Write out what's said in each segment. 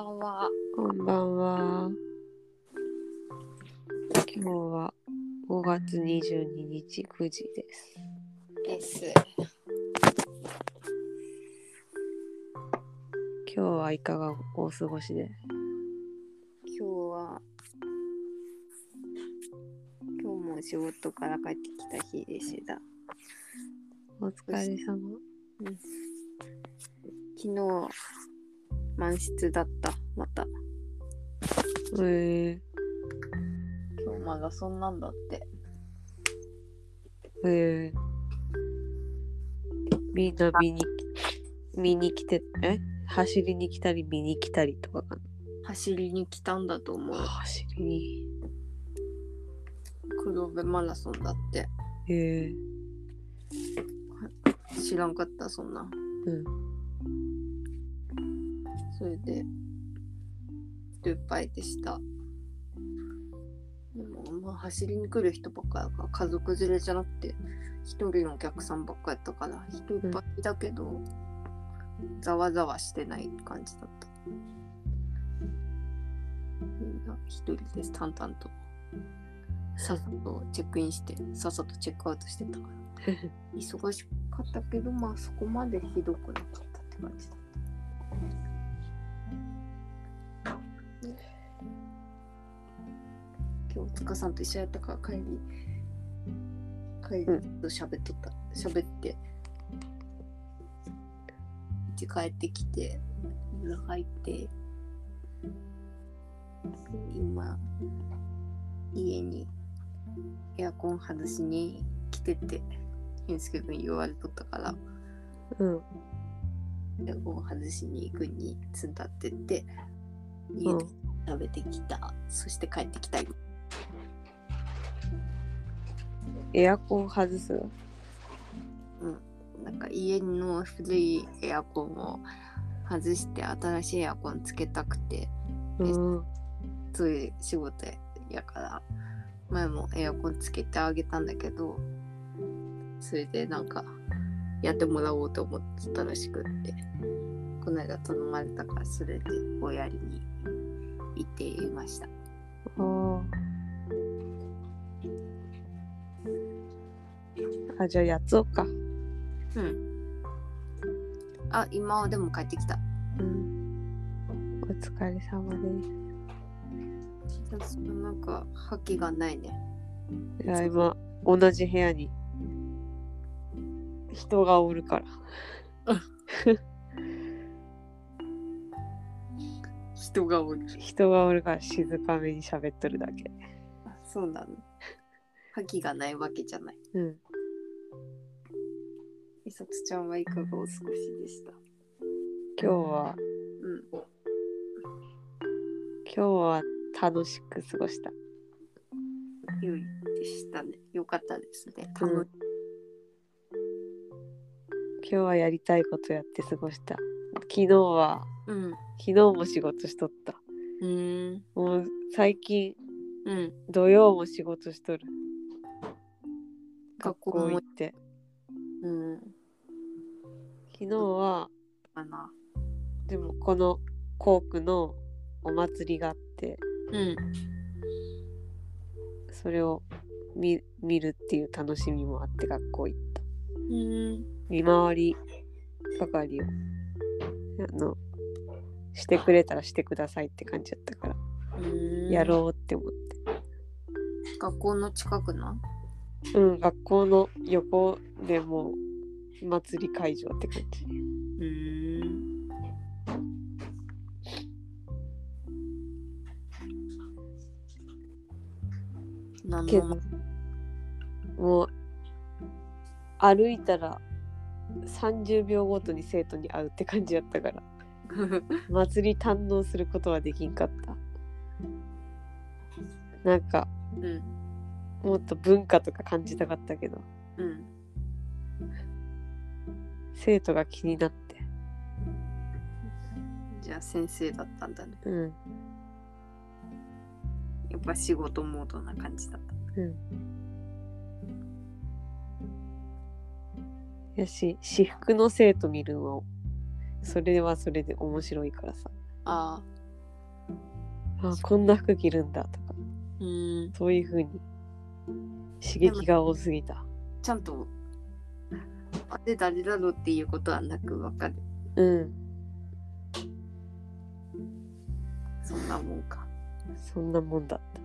ばんは。こんばんは。今日は5月22日9時です。です。今日はいかがお過ごしで？今日は。今日も仕事から帰ってきた日でした。お疲れ様。昨日。満室だった。また。え今日マラソンなんだって。ー、えー、みんな見に見に来てえ？走りに来たり見に来たりとかかな？走りに来たんだと思う。走りに黒部マラソンだって。え知らんかった、そんな。ー、うんそれで、ルーパイでした。でも、まあ、走りに来る人ばっかだから、家族連れじゃなくて、一人のお客さんばっかやったから、人いっぱいだけど、ざわざわしてない感じだった。みんな一人です、淡々と。さっさとチェックインして、さっさとチェックアウトしてたから。忙しかったけど、まあそこまでひどくなかったって感じだった。今日塚さんと一緒やったから帰り帰りうと喋っとった。喋って。家帰ってきて風呂入って今家にエアコン外しに来てて健介君言われとったからうん。エアコン外しに行くにつんだってって家でうん食べてきた、そして帰ってきたエアコン外すなんか家の古いエアコンを外して新しいエアコンつけたくてうん。そういう仕事やから。前もエアコンつけてあげたんだけどそれでなんかやってもらおうと思ってたらしくって。この間頼まれたからそれでおやりに行っていましたあじゃあやつおか。うん。あ今はでも帰ってきた。うん。お疲れ様でそのなんか覇気がないね。すいや今同じ部屋に。人がおるから。人がおる。人がおるから静かめに喋っとるだけ。あそうなの。覇気がないわけじゃない。うんいさつちゃんはいかがお過ごしでした今日はうん今日は楽しく過ごした良いでしたねよかったですねうん今日はやりたいことやって過ごした昨日はうん昨日も仕事しとったうんもう最近うん土曜も仕事しとる学校も行ってうん昨日はかなでもこの校区のお祭りがあってうんそれを見見るっていう楽しみもあって学校行った。うん見回り係をあのしてくれたらしてくださいって感じだったから、やろうって思って。学校の近くなうん学校の横でもう祭り会場って感じ。うん何けどのもう歩いたら30秒ごとに生徒に会うって感じやったから。祭り堪能することはできんかった。なんかうん。もっと文化とか感じたかったけど。うん生徒が気になって。じゃあ先生だったんだね。うん。やっぱ仕事モードな感じだった。うん。やし私服の生徒見るのそれはそれで面白いからさ。ああ。あこんな服着るんだとか。うん。そういう風に刺激が多すぎた。ちゃんとあれ誰だろうっていうことはなくわかる。うん。そんなもんか。そんなもんだった。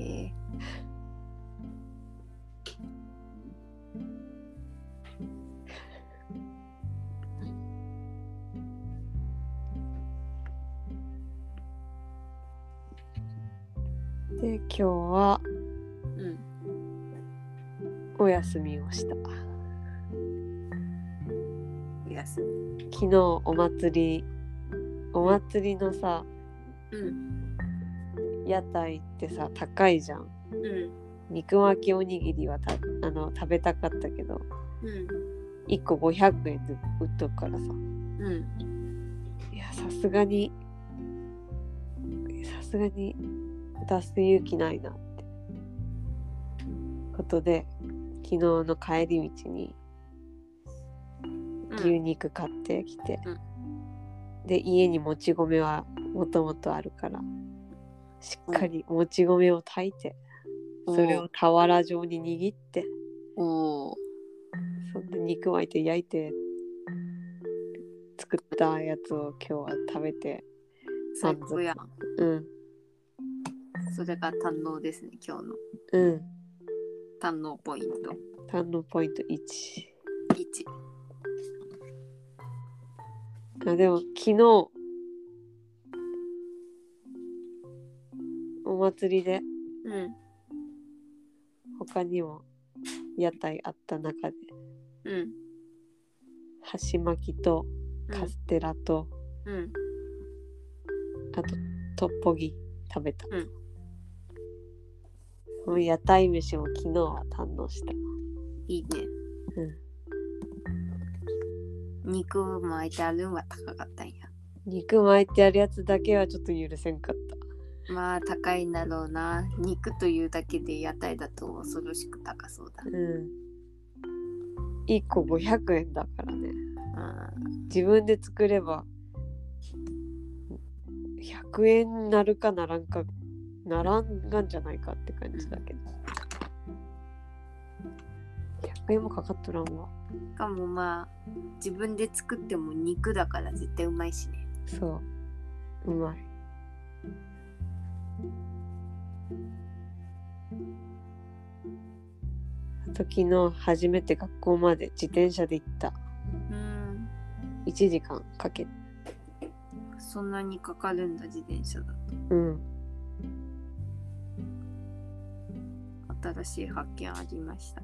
へえ。で今日はうんお休みをした。昨日お祭りお祭りのさうん屋台ってさ高いじゃん。うん。肉巻きおにぎりはたあの食べたかったけどうん。1個500円で売っとくからさ。うん。いやさすがにさすがに出す勇気ないなって。ことで昨日の帰り道に牛肉買ってきて、で家にもち米はもともとあるからしっかりもち米を炊いて、それを俵状に握っておおそんで肉巻いて焼いて作ったやつを今日は食べて最高やん。うん。それが堪能ですね今日の。うん堪能ポイント。堪能ポイント1 1あでも昨日お祭りでうん。他にも屋台あった中でうん。箸巻きとカステラと、うん。あとトッポギ食べた、うん屋台飯も昨日は堪能した。いいね。うん。肉巻いてあるんは高かったんや。肉巻いてあるやつだけはちょっと許せんかった。まあ高いんだろうな。肉というだけで屋台だと恐ろしく高そうだ。うん。1個500円だからね。うん。自分で作れば100円なるかならんかならんがんじゃないかって感じだけど。100円もかかっとらんわ。しかもまあ自分で作っても肉だから絶対うまいしね。そう。うまい。あと昨日初めて学校まで自転車で行った。うん。1時間かけて。そんなにかかるんだ自転車だうん新しい発見ありました。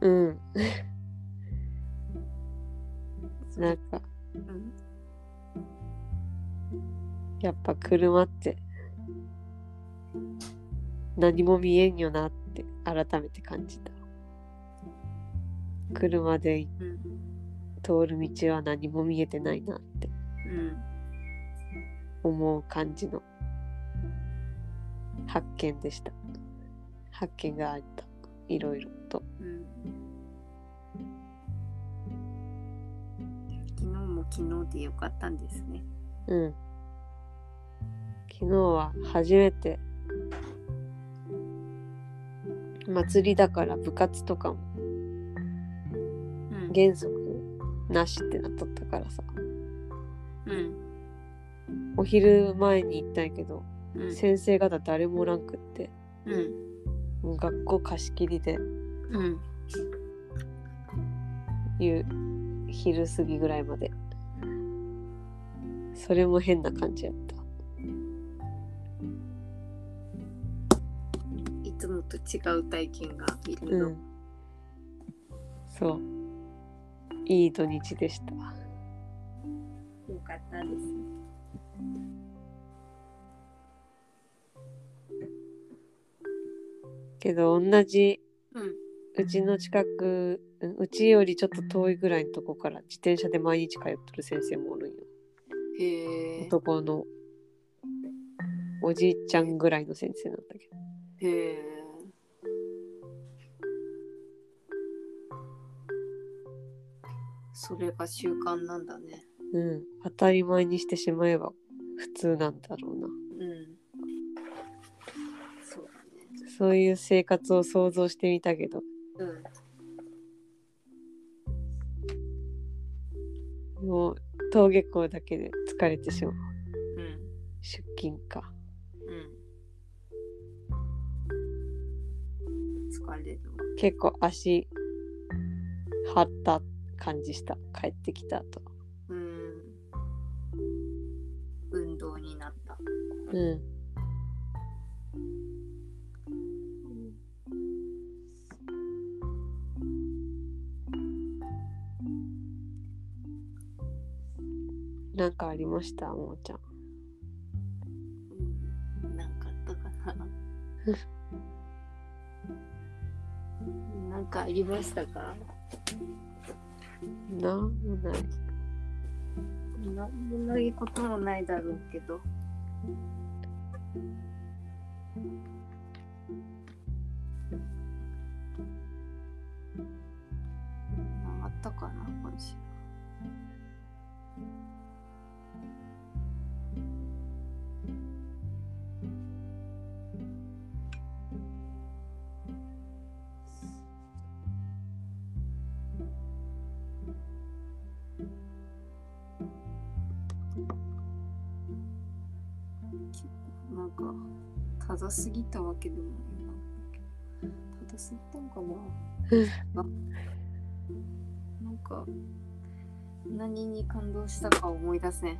うん。なんか。うん。やっぱ車って。何も見えんよなって改めて感じた。車でうん。通る道は何も見えてないなって。うん。思う感じの発見でした発見があった。いろいろと。うん。昨日も昨日でよかったんですね。うん。昨日は初めて。祭りだから部活とかも。うん。原則なしってなっとったからさ。うん。お昼前に行ったんやけどうん。先生方誰もおらんくって。うんもう学校貸し切りで。うん。夕昼過ぎぐらいまで。それも変な感じやった。いつもと違う体験がいろいろうん。そう。いい土日でした。よかったですけど同じうちの近くうんうちよりちょっと遠いぐらいのとこから自転車で毎日通ってる先生もおるんよ。へえ。男のおじいちゃんぐらいの先生なんだけど。へえ。それが習慣なんだね。うん。当たり前にしてしまえば普通なんだろうな。うんそういう生活を想像してみたけど。うん。もう登下校だけで疲れてしまう。うん。出勤か。うん。疲れるわ。結構足張った感じした。帰ってきた後。うん。運動になった。うんなんかありました？もーちゃん。うん。なんかあったかななんかありましたかなんもない。なんもないこともないだろうけど。あったかな今週か正すぎたわけでもないな正すぎたのかななんか何に感動したか思い出せん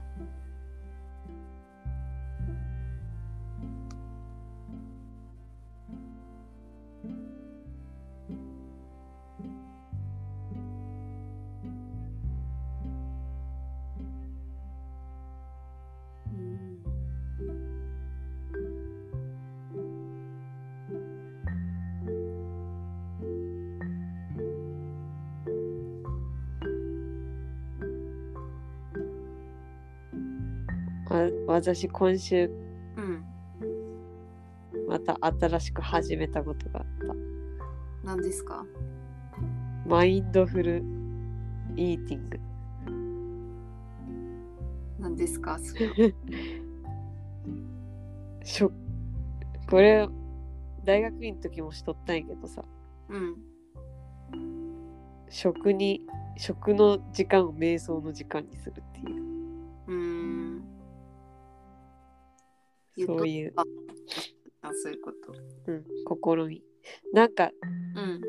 私今週うん。また新しく始めたことがあった。何ですか？マインドフルイーティング。何ですか？それ しょこれ大学院の時もしとったんやけどさ。うん。食に食の時間を瞑想の時間にするっていううそういう、ああそういうこと。うん、試みなんかうん。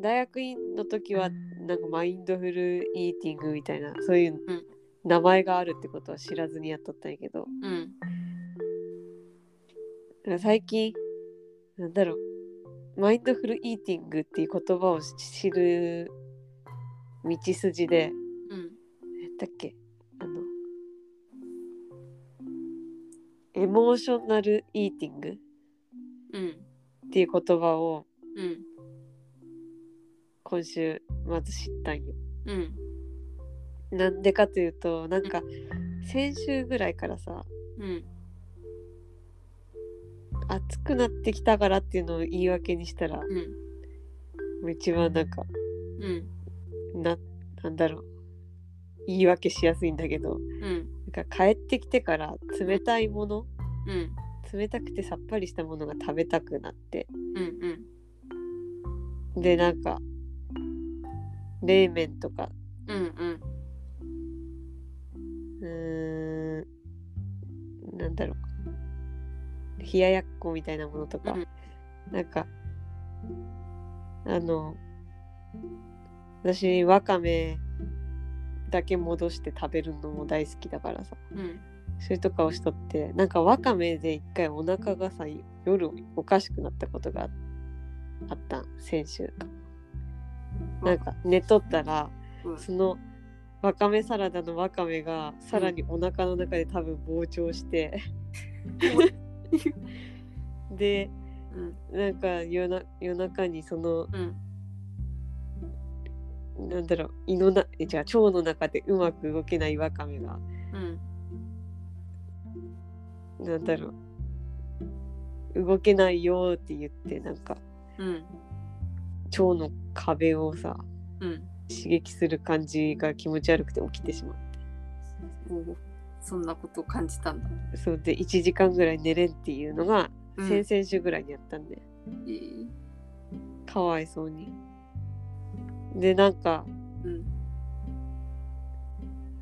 大学院の時はなんかマインドフルイーティングみたいなそういううん。名前があるってことは知らずにやっとったんやけど。うん。最近なんだろう。マインドフルイーティングっていう言葉を知る道筋でうん。何だっけ？エモーショナルイーティングっうんていう言葉をうん今週まず知ったんよ。うんなんでかというとなんか先週ぐらいからさうん暑くなってきたからっていうのを言い訳にしたら一番なんかうん。ななんだろう言い訳しやすいんだけどうん。なんか帰ってきてから冷たいものうん冷たくてさっぱりしたものが食べたくなって。うんうん。でなんか冷麺とか。うんうん。うーんなんだろう。冷ややっこみたいなものとか、うん。なんかあの私わかめだけ戻して食べるのも大好きだからさ。うん。それとかをしとってなんかわかめで一回お腹がさ夜おかしくなったことがあった。ん先週か。なんか寝とったらうん。そのわかめサラダのわかめがさらにお腹の中で多分膨張して、でうん。なんか夜な夜中にそのうんなんだろう胃のなえじゃあ腸の中でうまく動けないわかめが。うん。なんだろう。動けないよって言ってなんかうん腸の壁をさうん。刺激する感じが気持ち悪くて起きてしまって。おそんなことを感じたんだ。そうで1時間ぐらい寝れんっていうのがうん。先々週ぐらいにやったんで、えー。かわいそうにでなんかうん。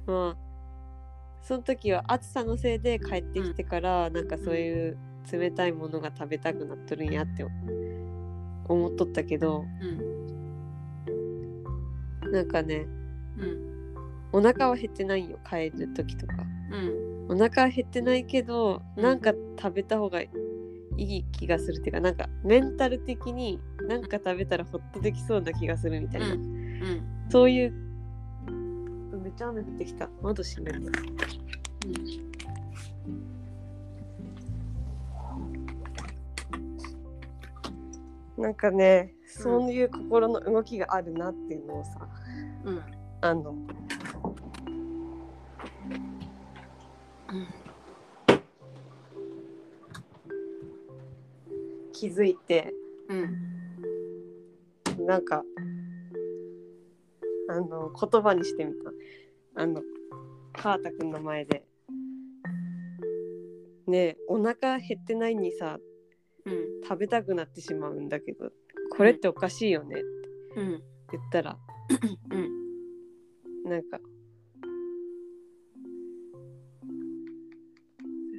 まあその時は暑さのせいで帰ってきてから、なんかそういう冷たいものが食べたくなっとるんやって思っとったけどうん。なんかねうん。お腹は減ってないよ帰る時とか。うん。お腹は減ってないけどうんなんか食べた方がいい気がするっていうかなんかメンタル的になんか食べたらホッとできそうな気がするみたいな、うん。そういうめっちゃ雨降ってきた。窓閉めるなんかねそういう心の動きがあるなっていうのをさうん。あの気づいてうんなんかあの言葉にしてみた。あの川田くんの前で。ねえお腹減ってないにさうん食べたくなってしまうんだけどこれっておかしいよねってうん。言ったらうん。なんか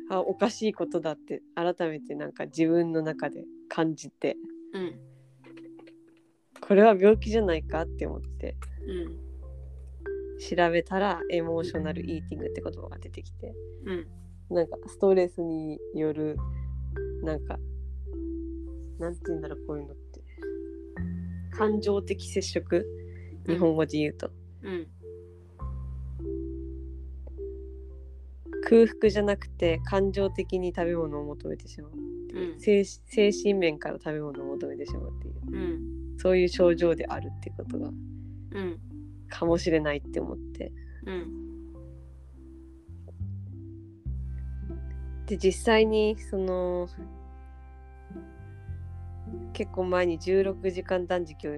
あおかしいことだって改めてなんか自分の中で感じて。うん。これは病気じゃないかって思って。うん。調べたらエモーショナルイーティングって言葉が出てきて。うん。なんかストレスによるなんかなんて言うんだろうこういうのって。感情的接触？日本語で言うと、うん空腹じゃなくて感情的に食べ物を求めてしまうう。ん。精精神面から食べ物を求めてしまうっていう。うん。そういう症状であるってことがうん。かもしれないって思って。うん。で実際にその結構前に16時間断食を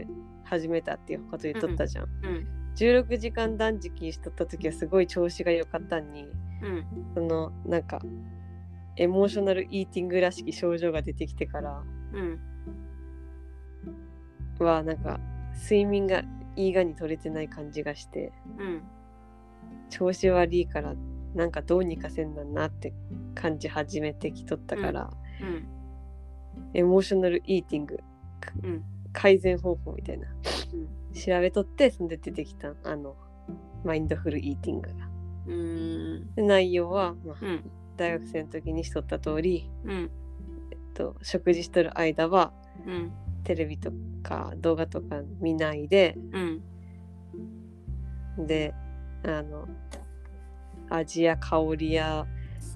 始めたっていうこと言っとったじゃん、うん。16時間断食しとった時はすごい調子が良かったのにうん。そのなんかエモーショナルイーティングらしき症状が出てきてからうん。はなんか睡眠がいいがに取れてない感じがしてうん。調子悪いからなんかどうにかせんなんなって感じ始めてきとったから、うん。エモーショナルイーティングうん。改善方法みたいなうん。調べとってそんで出てきたあのマインドフルイーティングが。うん。で内容は、まあうん。大学生の時にしとった通り、うん。えっと、食事しとる間はうん。テレビとか動画とか見ないでうん。であの味や香りや、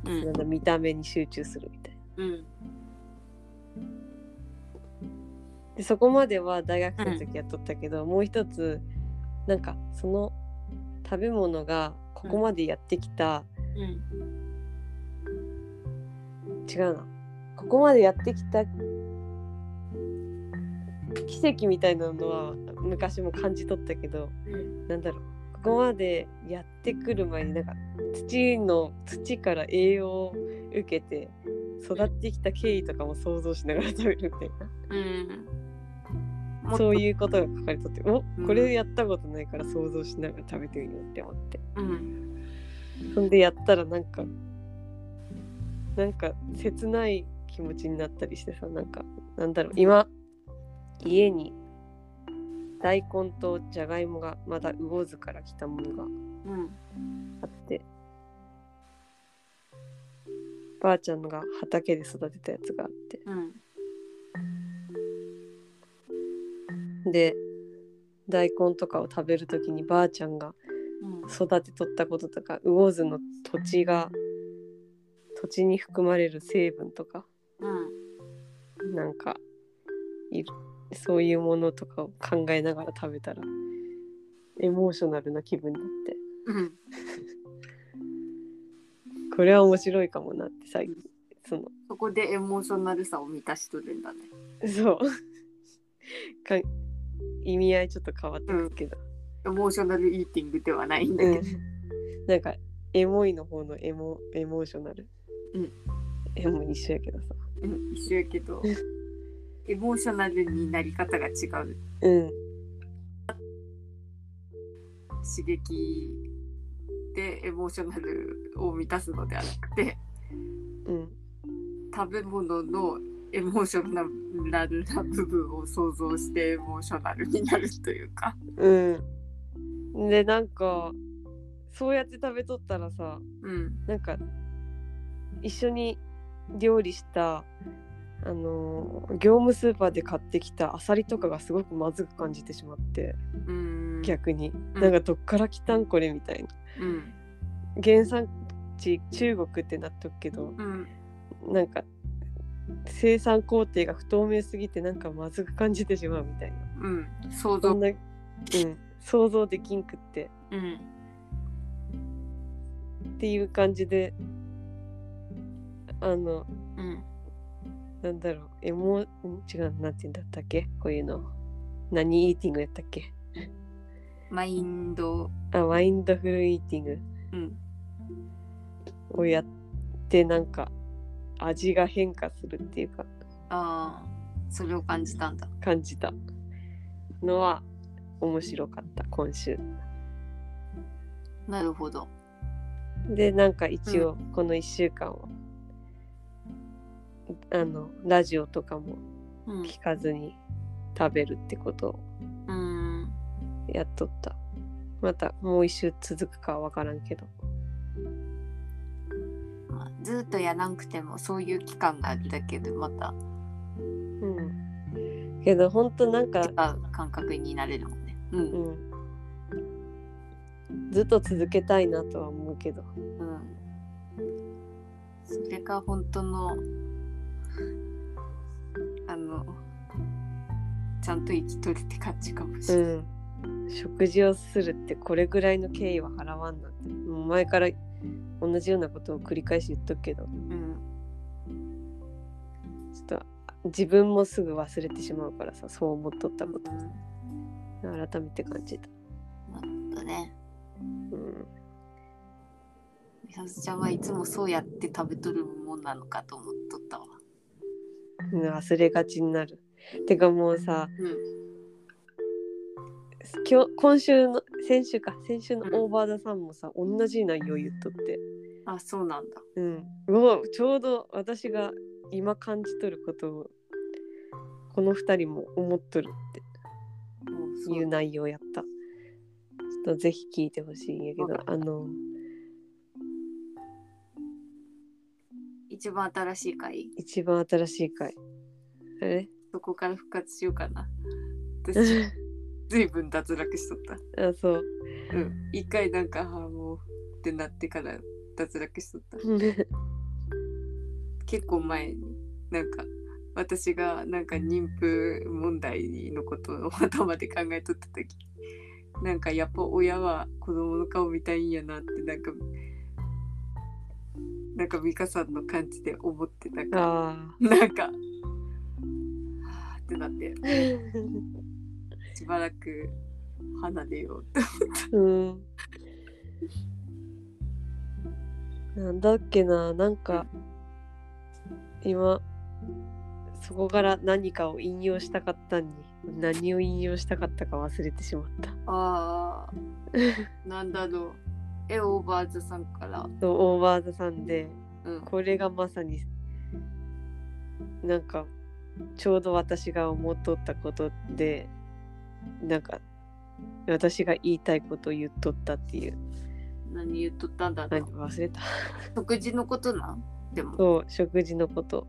うん。見た目に集中するみたいな。うん。でそこまでは大学生の時やっとったけど、もう一つなんかその食べ物がここまでやってきた、うん違うな。ここまでやってきた。奇跡みたいなのは昔も感じ取ったけどうん。なんだろう。ここまでやってくる前になんか土の土から栄養を受けて育ってきた経緯とかも想像しながら食べるみたいうん。なそうういうことが書かれとっておうん。これやったことないから想像しながら食べてみようって思って。うん。そんでやったらなんかなんか切ない気持ちになったりしてさなんかなんだろう今家に大根とじゃがいもがまだ魚津から来たものがうん。あってばあちゃんのが畑で育てたやつがあって。うんで大根とかを食べる時にばあちゃんがうん。育てとったこととか魚津の土地が土地に含まれる成分とかうん。なんかそういうものとかを考えながら食べたらエモーショナルな気分になって。うん。これは面白いかもなって最近その。そこでエモーショナルさを満たしとるんだね。そう。か意味合いちょっと変わってくるけど、エモーショナルイーティングではないんだうんけど、なんかエモいの方のエモエモーショナル。うん。エモ一緒やけどさ。うん一緒やけど エモーショナルになり方が違ううん。刺激でエモーショナルを満たすのではなくてうん。食べ物のエモーショナルな部分を想像してエモーショナルになるというか。うん。で、なんか、そうやって食べとったらさ、うん。なんか、一緒に料理した、あのー業務スーパーで買ってきたアサリとかがすごくまずく感じてしまって、うん。逆に、うんなんかどっから来たんこれみたいなうん。原産地中国ってなっとくけどうん。なんか生産工程が不透明すぎてなんかまずく感じてしまうみたいなうん。想像。うん、想像できんくってうん。っていう感じであのうん。なんだろうエモん違うなんて言うんだったっけ？こういうの何イーティングやったっけ？マインド。あマインドフルイーティングうん。をやってなんか味が変化するっていうかああ、それを感じたんだ。感じたのは面白かった今週なるほど。でなんか一応この1週間は、あのラジオとかもうん。聞かずに食べるってことをうん。やっとったまたもう一週続くかは分からんけどまあずっとやらんくてもそういう期間があるだけでまたうんけどほんとなんか違う感覚になれるもんね。う。うんんずっと続けたいなとは思うけどうん。それが本当のあのちゃんと生きとるって感じかもしれない。うん食事をするってこれぐらいの敬意は払わんなってもう前から同じようなことを繰り返し言っとくけどうん。ちょっと自分もすぐ忘れてしまうからさそう思っとったことうん改めて感じた、なるほどね。うん、みさすちゃんはいつもそうやって食べとるもんなのかと思っとったわ。忘れがちになるてかもうさうん。今日今週の先週か。先週のオーバーダさんもさ、同じ内容言っとって。あ、そうなんだ。うん。うわちょうど私が今感じとることをこの2人も思っとるって。いう内容やった。ちょっとぜひ聞いてほしいんやけどあの一番新しい回？一番新しい回。あれ？そこから復活しようかな。私、ずいぶん脱落しとった。あそううん。一回なんか、あーもうってなってから脱落しとった。結構前になんか私がなんか妊婦問題のことを頭で考えとった時なんかやっぱ親は子供の顔見たいんやなってなんかなんか美香さんの感じで思ってなんかあなんかはあってなってあ しばらく離れよう。ってうん。なんだっけななんか今そこから何かを引用したかったのに何を引用したかったか忘れてしまった。あーなんだろう。えオーバーズさんから。そうオーバーザさんでうん。これがまさになんかちょうど私が思っとったことでなんか私が言いたいことを言っとったっていう。何言っとったんだろ何う忘れた。食事のことなん？でも。そう食事のこと。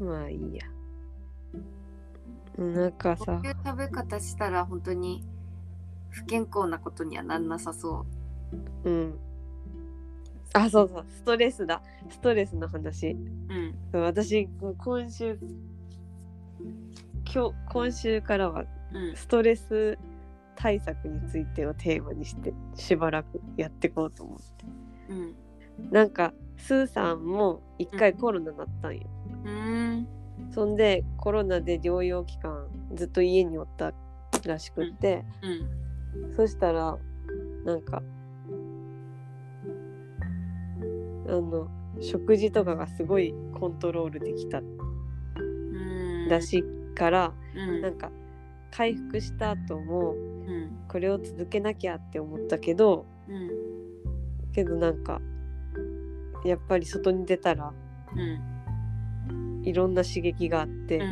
まあいいや。なんかこさういう食べ方したら本当に不健康なことにはなんなさそう。ん。あそうそう。ストレスだ。ストレスの話。う。うん。私今週今日今週からはうん。ストレス対策についてをテーマにしてしばらくやっていこうと思ってうん。なんかスーさんも一回コロナなったんよ、うん。そんでコロナで療養期間ずっと家におったらしくって、うん。そしたらなんかあの食事とかがすごいコントロールできたうんらしいから、うん。なんか回復した後もうん。これを続けなきゃって思ったけどうん。けどなんかやっぱり外に出たらうん。いろんな刺激があって、うんう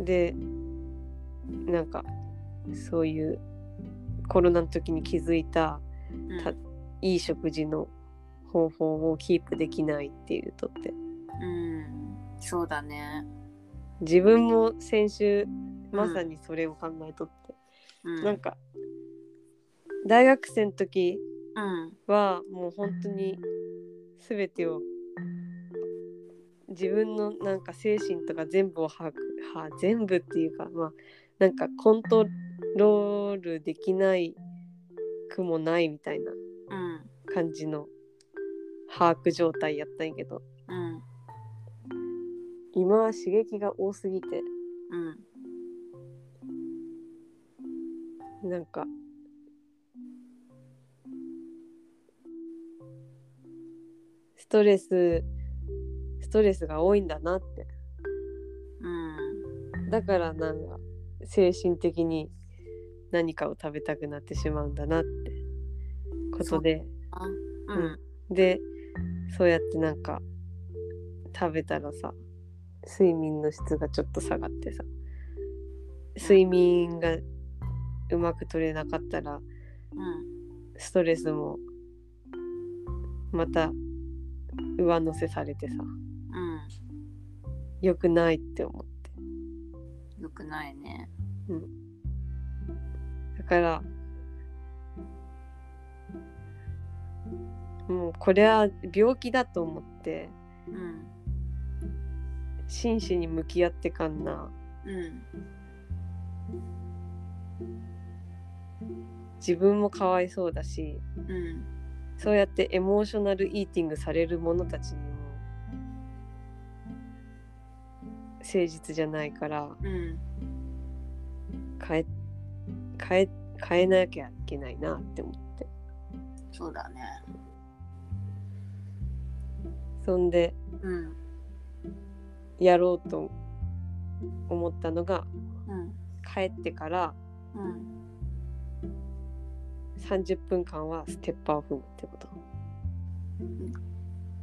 んでなんかそういうコロナの時に気づいたうん。たいい食事の方法をキープできないっていうとって。うんそうだね。自分も先週まさにそれを考えとって、うん。なんか大学生の時うん。はもう本当に全てを自分のなんか精神とか全部を把握は全部っていうかまあなんかコントロールできないくもないみたいなうん。感じの把握状態やったんやけど。うん今は刺激が多すぎて。うん。なんか。ストレスストレスが多いんだなって。うん。だからなんか精神的に何かを食べたくなってしまうんだなって。ことで。あううん。でそうやってなんか食べたらさ睡眠の質がちょっと下がってさ。睡眠がうまく取れなかったらうん。ストレスもまた上乗せされてさ。うん。良くないって思って。よくないね。だからもうこれは病気だと思ってうん真摯に向き合ってかんな。うん自分もかわいそうだしうんそうやってエモーショナルイーティングされる者たちにも誠実じゃないからうん変え変え変えなきゃいけないなって思って。そうだね。そんでうんやろうと思ったのがうん。帰ってからうん。30分間はステッパーを踏むってこと。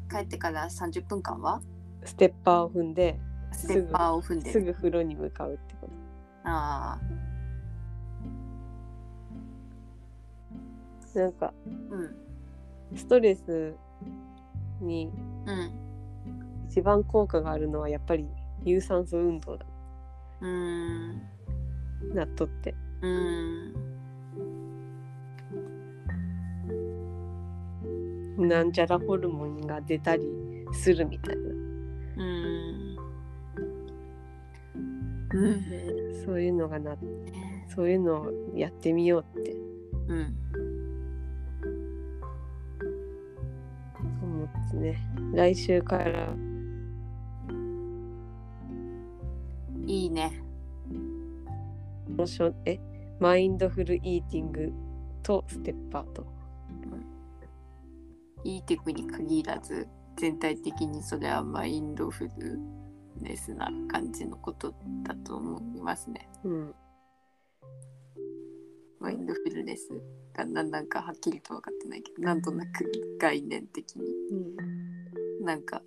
帰ってから30分間は？ステッパーを踏んでステッパーを踏んで。すぐ風呂に向かうってこと。ああなんかうん。ストレスにうん一番効果があるのはやっぱり有酸素運動だ。うーん。なっとって。うーん。なんちゃらホルモンが出たりするみたいな。うーん。うん。そういうのがなそういうのをやってみようって。うん。思ってね。来週からいいね。え？マインドフルイーティングとステッパーと。いいテクに限らず全体的にそれはマインドフルネスな感じのことだと思いますね。うん。マインドフルネスがだんだんかはっきりと分かってないけどなんとなく概念的に。うん。なんか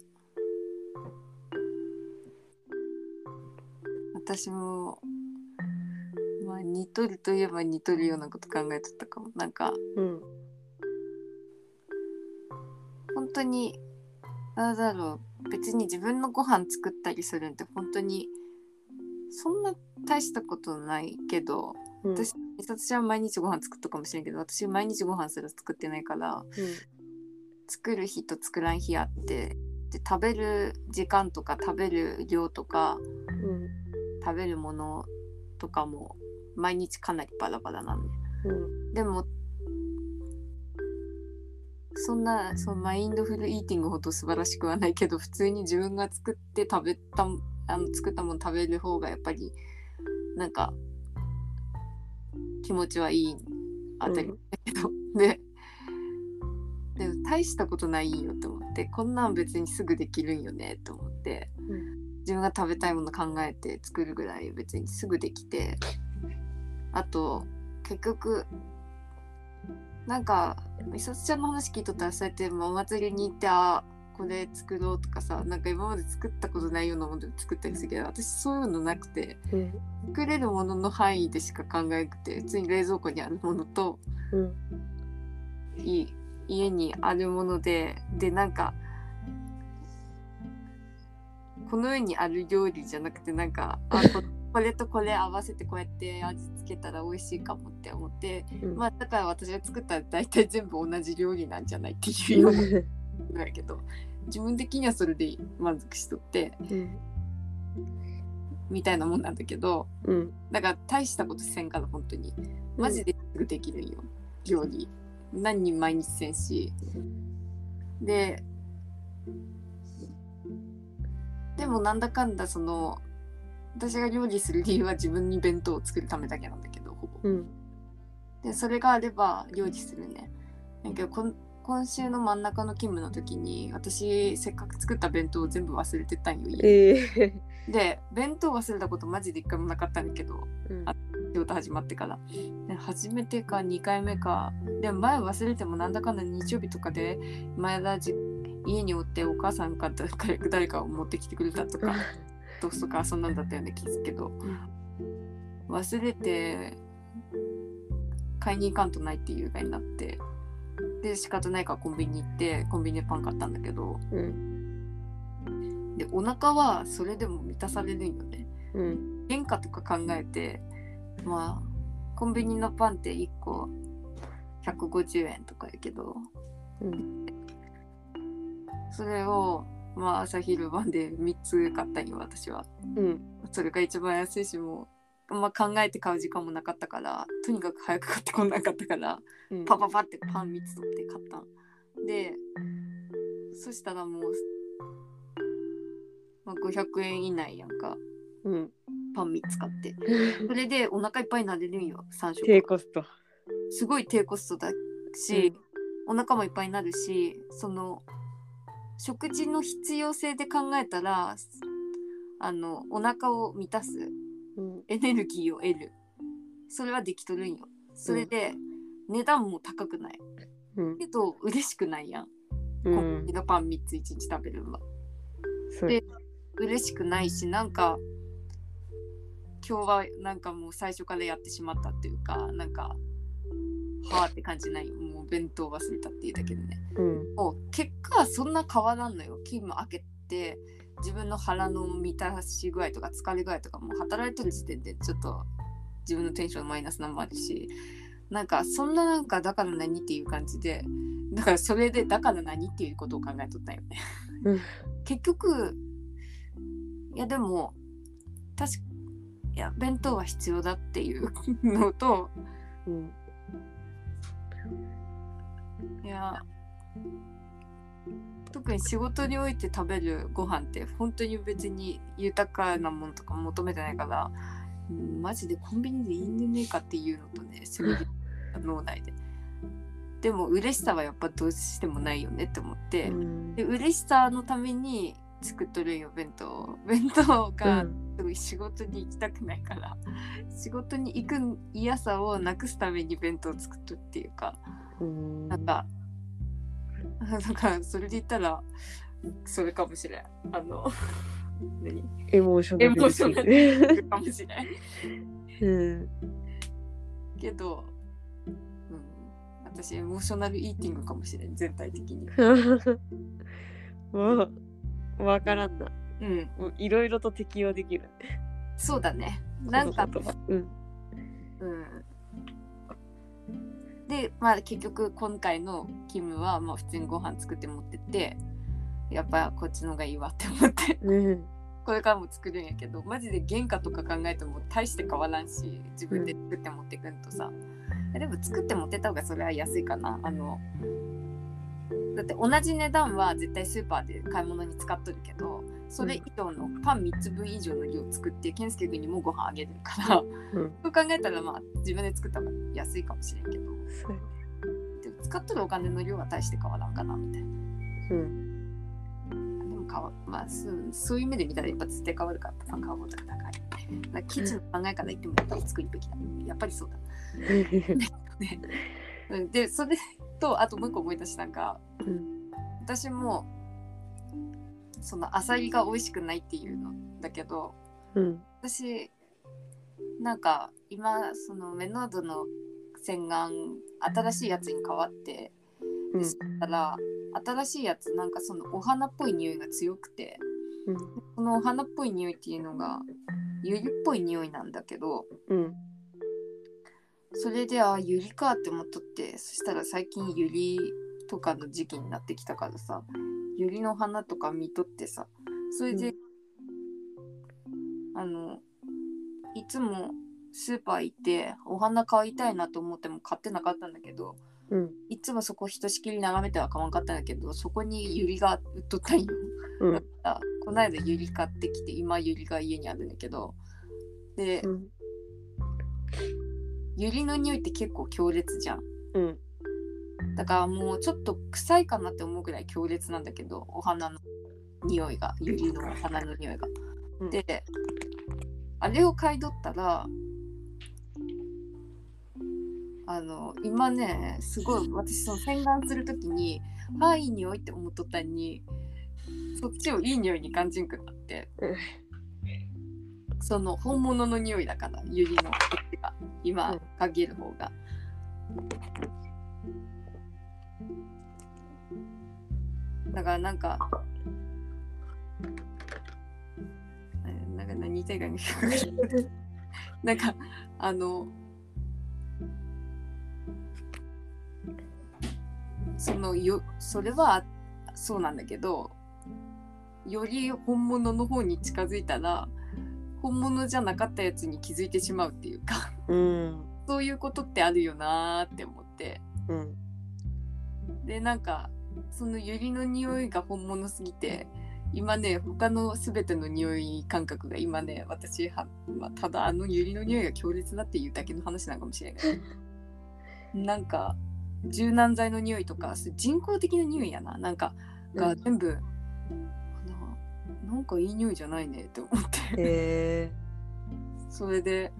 私もまあ似とるといえば似とるようなこと考えとったかも。なんかうん。本当になんだろう別に自分のご飯作ったりするんって本当にそんな大したことないけどうん。私私は毎日ご飯作ったかもしれんけど私毎日ご飯すら作ってないから作る日と作らん日あってで食べる時間とか食べる量とかうん食べるものとかも毎日かなりバラバラなんで。うん。でもそんなそのマインドフルイーティングほど素晴らしくはないけど普通に自分が作って食べたあの作ったもの食べる方がやっぱりなんか気持ちはいい当たり前だけど、ででも大したことないんよと思ってこんなん別にすぐできるんよねと思って自分が食べたいもの考えて作るぐらい別にすぐできて。あと結局なんかみさつちゃんの話聞いとったらそうやってお祭りに行ってあこれ作ろうとかさなんか今まで作ったことないようなもので作ったりするけど私そういうのなくてうん作れるものの範囲でしか考えなくて普通に冷蔵庫にあるものとうん。い家にあるものででなんかこの世にある料理じゃなくてなんかあここれとこれ合わせてこうやって味付けたら美味しいかもって思ってうん。まあだから私が作ったら大体全部同じ料理なんじゃないっていうようなぐらいやけど 自分的にはそれで満足しとってうん。みたいなもんなんだけどうん。だから大したことせんから本当に。マジですぐできるんよ料理。何人毎日せんし。ででもなんだかんだその私が料理する理由は自分に弁当を作るためだけなんだけどほぼ。うん。でそれがあれば料理するね。だけどこん今週の真ん中の勤務の時に私せっかく作った弁当を全部忘れてったんよ家。ええ。で弁当忘れたことマジで一回もなかったんだけどうん。あ仕事始まってから。で初めてか2回目か。でも前忘れてもなんだかんだ日曜日とかで前田じ家におってお母さんか誰か誰かを持ってきてくれたとかトーストかそんなんだったよね気づくけど。忘れて買いに行かんとないっていう以外になってで仕方ないからコンビニ行ってコンビニでパン買ったんだけど。うん。でお腹はそれでも満たされるんよね。うん。原価とか考えてまあコンビニのパンって1個150円とかやけど。うんそれをまあ朝昼晩で3つ買ったんよ私は。うん。それが一番安いしもう、まあ、考えて買う時間もなかったからとにかく早く買ってこなかったからうん。パパパってパン3つ取って買ったんでそしたらもう、まあ、500円以内やんか。うん。パン3つ買って。それでお腹いっぱいになれるんよ3食。低コスト。すごい低コストだし、お腹もいっぱいになるしその食事の必要性で考えたらあのお腹を満たす。うん。エネルギーを得る。それはできとるんよ。それで、値段も高くない。うん。けど嬉しくないやん、うコンんビニのパン3つ1日食べるのは。で嬉しくないしなんか今日はなんかもう最初からやってしまったっていうかなんかはあって感じない。よもう弁当忘れたっていうだけでね。うん。もう結果はそんな変わらんのよ。勤務明けて自分の腹の満たし具合とか疲れ具合とかもう働いてる時点でちょっと自分のテンションマイナスなのもあるしなんかそんななんかだから何っていう感じでだからそれでだから何っていうことを考えとったんよね。うん。結局いやでも確かいや弁当は必要だっていうのとうんいや。特に仕事において食べるご飯って本当に別に豊かなものとか求めてないからうんマジでコンビニでいいんでねえかっていうのとねせめぎ脳内で。でも嬉しさはやっぱどうしてもないよねって思って、うん。で嬉しさのために作っとるんよ弁当 弁当がすごい仕事に行きたくないから。仕事に行く嫌さをなくすために弁当を作っとるっていうか。うん。なんか なんかそれで言ったらそれかもしれん。あの何？エモーショナルエモーショナかもしれん。うん。けど、うん、私エモーショナルイーティングかもしれん。全体的に。も うわからんな。うん。いろいろと適用できる。そうだね。なんかうん。うん。でまあ結局今回のキムはまあ普通にご飯作って持ってってやっぱこっちの方がいいわって思って。うん。これからも作るんやけどマジで原価とか考えても大して変わらんし自分で作って持ってくんとさ、でも作って持ってった方がそれは安いかな。あのだって同じ値段は絶対スーパーで買い物に使っとるけどそれ以上のパン3つ分以上の量作って健介君にもご飯あげるから、うん。そう考えたらまあ自分で作った方が安いかもしれんけど。でも使っとるお金の量は大して変わらんかなみたいな。うん。でも変わまあそういう目で見たらやっぱ絶対変わるからパン買うことが高いだからキッチンの考えから言ってもやっぱり作るべきだ。やっぱりそうだ。ねうん でそれとあともう一個思い出したんがうん私もそのアサリが美味しくないっていうのだけどうん私なんか今そのメノードの洗顔新しいやつに変わってうん。でそしたら新しいやつなんかそのお花っぽい匂いが強くてうん。このお花っぽい匂いっていうのがユリっぽい匂いなんだけどうんそれであユリかって思っとってそしたら最近ユリとかの時期になってきたからさユリの花とか見とってさそれで、あのいつもスーパー行ってお花買いたいなと思っても買ってなかったんだけどうん。いつもそこひとしきり眺めては買わんかったんだけどそこにユリが売っとったんよ。うん。だからこの間ユリ買ってきて今ユリが家にあるんだけどで、うんユリの匂いって結構強烈じゃん。うん。だからもうちょっと臭いかなって思うぐらい強烈なんだけどお花の匂いがユリのお花の匂いが、うん。であれを買い取ったらあの今ねすごい私その洗顔する時に「あいい匂い」って思っとったのにそっちをいい匂いに感じんくなって。うんその本物の匂いだからユリの今かける方が。だからなんかえなんか何言いたいか なんかあのそのよそれはそうなんだけどより本物の方に近づいたら本物じゃなかったやつに気づいてしまうっていうかうん。そういうことってあるよなーって思って。うん。でなんかそのユリの匂いが本物すぎて今ね他の全ての匂い感覚が今ね私は、まあ、ただあのユリの匂いが強烈だっていうだけの話なのかもしれない。なんか柔軟剤の匂いとか人工的な匂いやな。なんかが全部、ななんかいい匂いじゃないねって思って。へえそれで。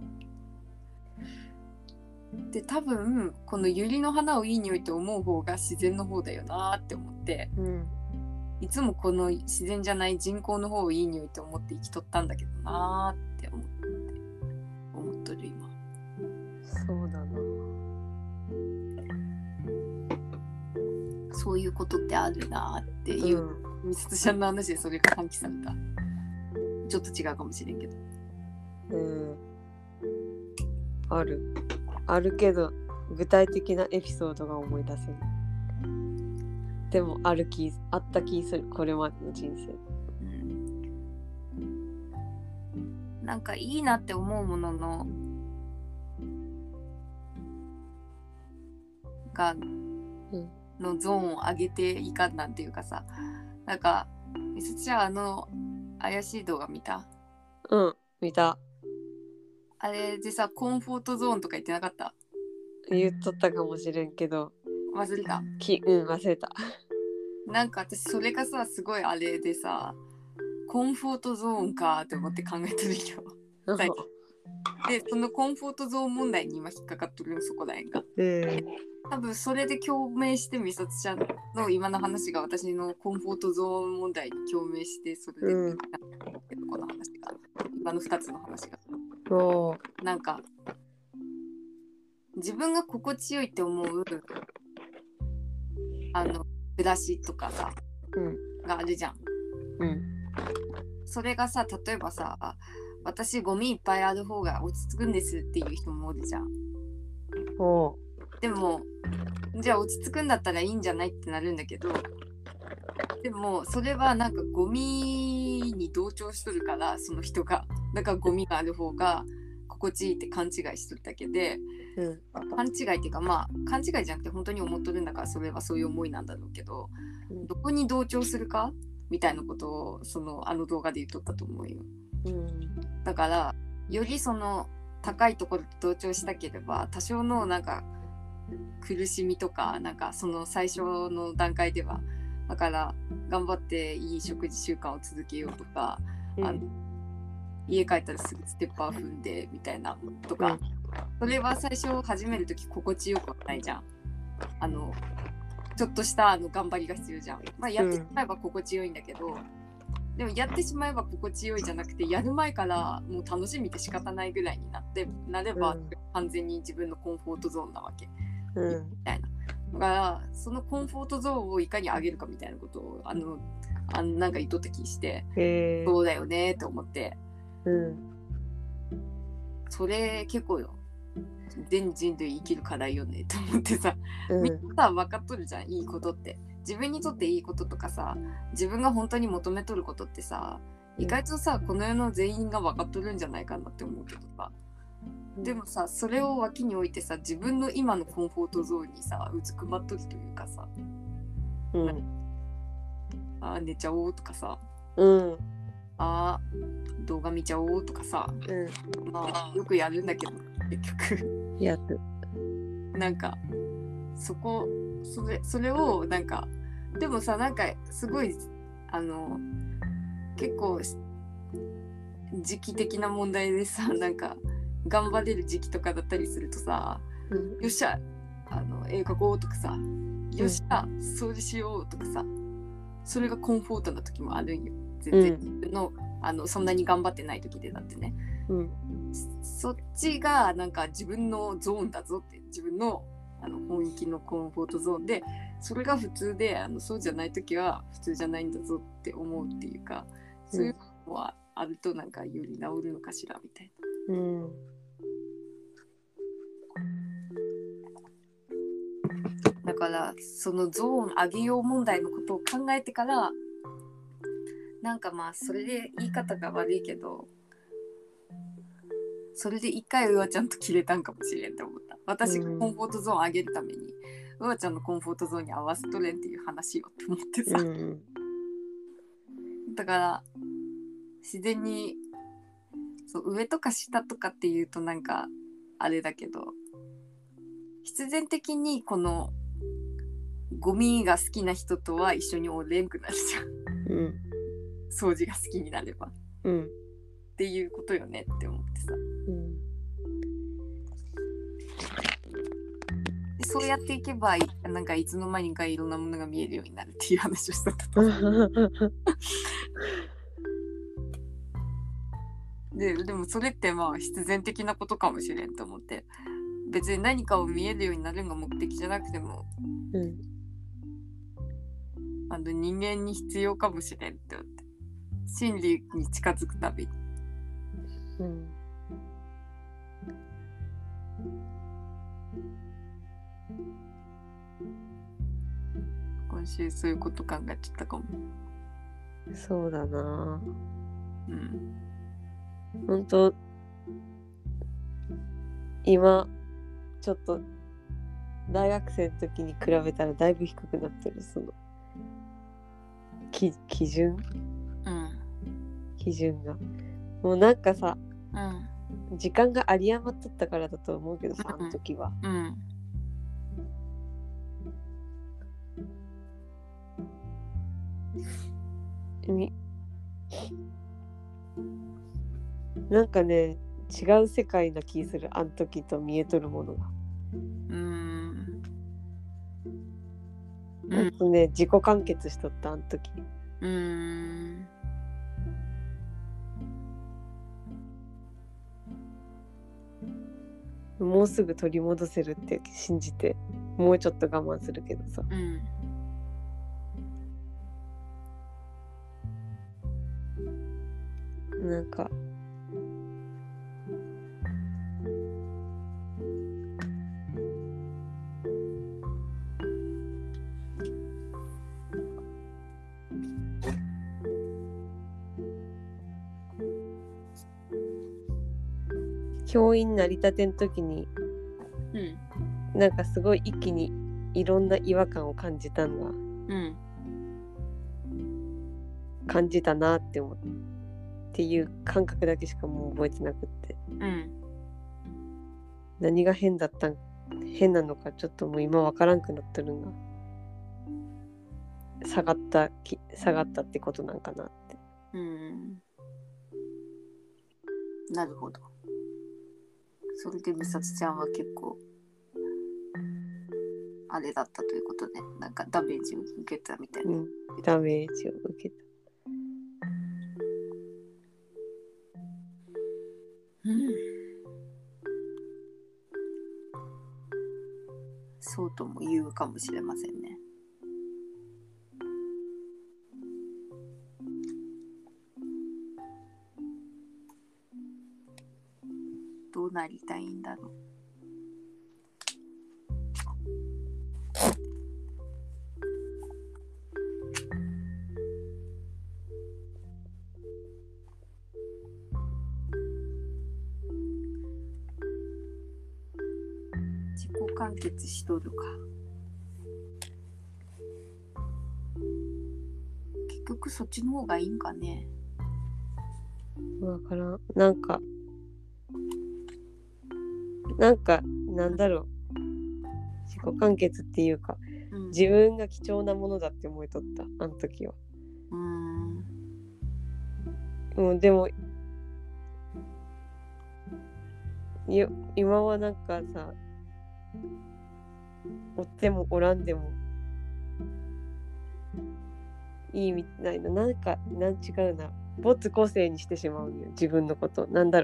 で多分このユリの花をいい匂いと思う方が自然の方だよなって思って。うんいつもこの自然じゃない人工の方をいい匂いと思って生きとったんだけどなって思って。思っとる今。そうだな。そういうことってあるなっていう。う、んみすつちゃんの話でそれが喚起された。ちょっと違うかもしれんけど。うん。ある。あるけど具体的なエピソードが思い出せない。でもある気あった気する。これまでの人生。うん。なんかいいなって思うもののがうん。のゾーンを上げていかんなんていうかさなんかみすちゃんあの怪しい動画見た？うん見た。あれでさコンフォートゾーンとか言ってなかった？言っとったかもしれんけど。忘れた。きうん忘れた。なんか私それがさすごいあれでさコンフォートゾーンかって思って考えてるよはいでそのコンフォートゾーン問題に今引っかかっとるよそこらへんが。うん。多分それで共鳴してみさつちゃんの今の話が私のコンフォートゾーン問題に共鳴してそれで、うんこの話が今の2つの話がなんか自分が心地よいって思うあの暮らしとかさ、うん。があるじゃん。うん。それがさ例えばさ私ゴミいっぱいある方が落ち着くんですっていう人もおるじゃん。おでもじゃあ落ち着くんだったらいいんじゃないってなるんだけどでもそれはなんかゴミに同調しとるからその人が。だからゴミがある方が心地いいって勘違いしとるだけでうん。勘違いっていうかまあ勘違いじゃなくて本当に思っとるんだからそれはそういう思いなんだろうけどうん。どこに同調するか？みたいなことをそのあの動画で言っとったと思うようんだからよりその高いところと同調したければ多少のなんか苦しみとかなんかその最初の段階ではだから頑張っていい食事習慣を続けようとか、うんあの家帰ったらすぐステッパー踏んでみたいなとか、それは最初始める時心地よくはないじゃん。あのちょっとしたあの頑張りが必要じゃん。まあ、やってしまえば心地よいんだけど、でもやってしまえば心地よいじゃなくてやる前からもう楽しみで仕方ないぐらいになってなれば、うん。完全に自分のコンフォートゾーンなわけ。うん。みたいな。だからそのコンフォートゾーンをいかに上げるかみたいなことをあのあのなんか意図的にしてそうだよねと思って。うん。それ結構よ。全人類生きる課題よねと思ってさ。みうん。んなさ分かっとるじゃんいいことって自分にとっていいこととかさ自分が本当に求めとることってさ意外とさこの世の全員が分かっとるんじゃないかなって思うけどさ。でもさそれを脇に置いてさ自分の今のコンフォートゾーンにさうずくまっとるというかさうん。あー寝ちゃおうとかさうんあー動画見ちゃおうとかさうまあよくやるんだけど結局。んやる。なんかそこそれそれをなんかでもさなんかすごいあの結構し時期的な問題でさ なんか頑張れる時期とかだったりするとさうん。よっしゃあの絵描こうとかさよっしゃ掃除しようとかさそれがコンフォートな時もあるんよ。全然うん。自分の,、あのそんなに頑張ってない時でだってね。うん。そっちがなんか自分のゾーンだぞって自分のあの本域のコンフォートゾーンでそれが普通であのそうじゃない時は普通じゃないんだぞって思うっていうかそういうのはあるとなんかより治るのかしらみたいうん。なだからそのゾーン上げよう問題のことを考えてからなんかまあそれで言い方が悪いけどそれで一回うわちゃんと切れたんかもしれんって思った。私がコンフォートゾーン上げるために、うわちゃんのコンフォートゾーンに合わせとれんっていう話よって思ってさ、うん。だから自然にそう上とか下とかっていうとなんかあれだけど必然的にこのゴミが好きな人とは一緒におれんくなるじゃんうん。掃除が好きになれば。っうんていうことよねって思ってさ。うん。でそうやっていけばいなんかいつの間にかいろんなものが見えるようになるっていう話をしたと。ででもそれってまあ必然的なことかもしれんと思って。別に何かを見えるようになるのが目的じゃなくても。うん。あの人間に必要かもしれんって思って。真理に近づくたびにうん。今週そういうこと考えちゃったかも。そうだな。うん。本当今ちょっと大学生の時に比べたらだいぶ低くなってるそのき基準？うん。基準がもうなんかさうん。時間が有り余っとったからだと思うけどさあうん。の時は。うん。みなんかね違う世界な気する。あの時と見えとるものが。うん。うほん。んとね自己完結しとったあの時。うんもうすぐ取り戻せるって信じてもうちょっと我慢するけどさ。うん。なんか教員なりたての時にうん。なんかすごい一気にいろんな違和感を感じたんがうん。感じたなって思っていう感覚だけしかもう覚えてなくって。うん。何が変だったん変なのかちょっともう今わからんくなってるな下がったき下がったってことなんかなって。うん。なるほどそれで美里ちゃんは結構あれだったということでなんかダメージを受けたみたいな、うん。ダメージを受けた。うん。そうとも言うかもしれませんね。なりたいんだろう。自己完結しとるか。結局そっちの方がいいんかね。わからんなんかなんかなんだろう。自己完結っていうかうん、自分が貴重なものだって思いとったあの時は。うん。もうでもい今はなんかさおってもおらんでもいいみたいななんかなん違うな没個性にしてしまうんよ自分のこと。なんだろ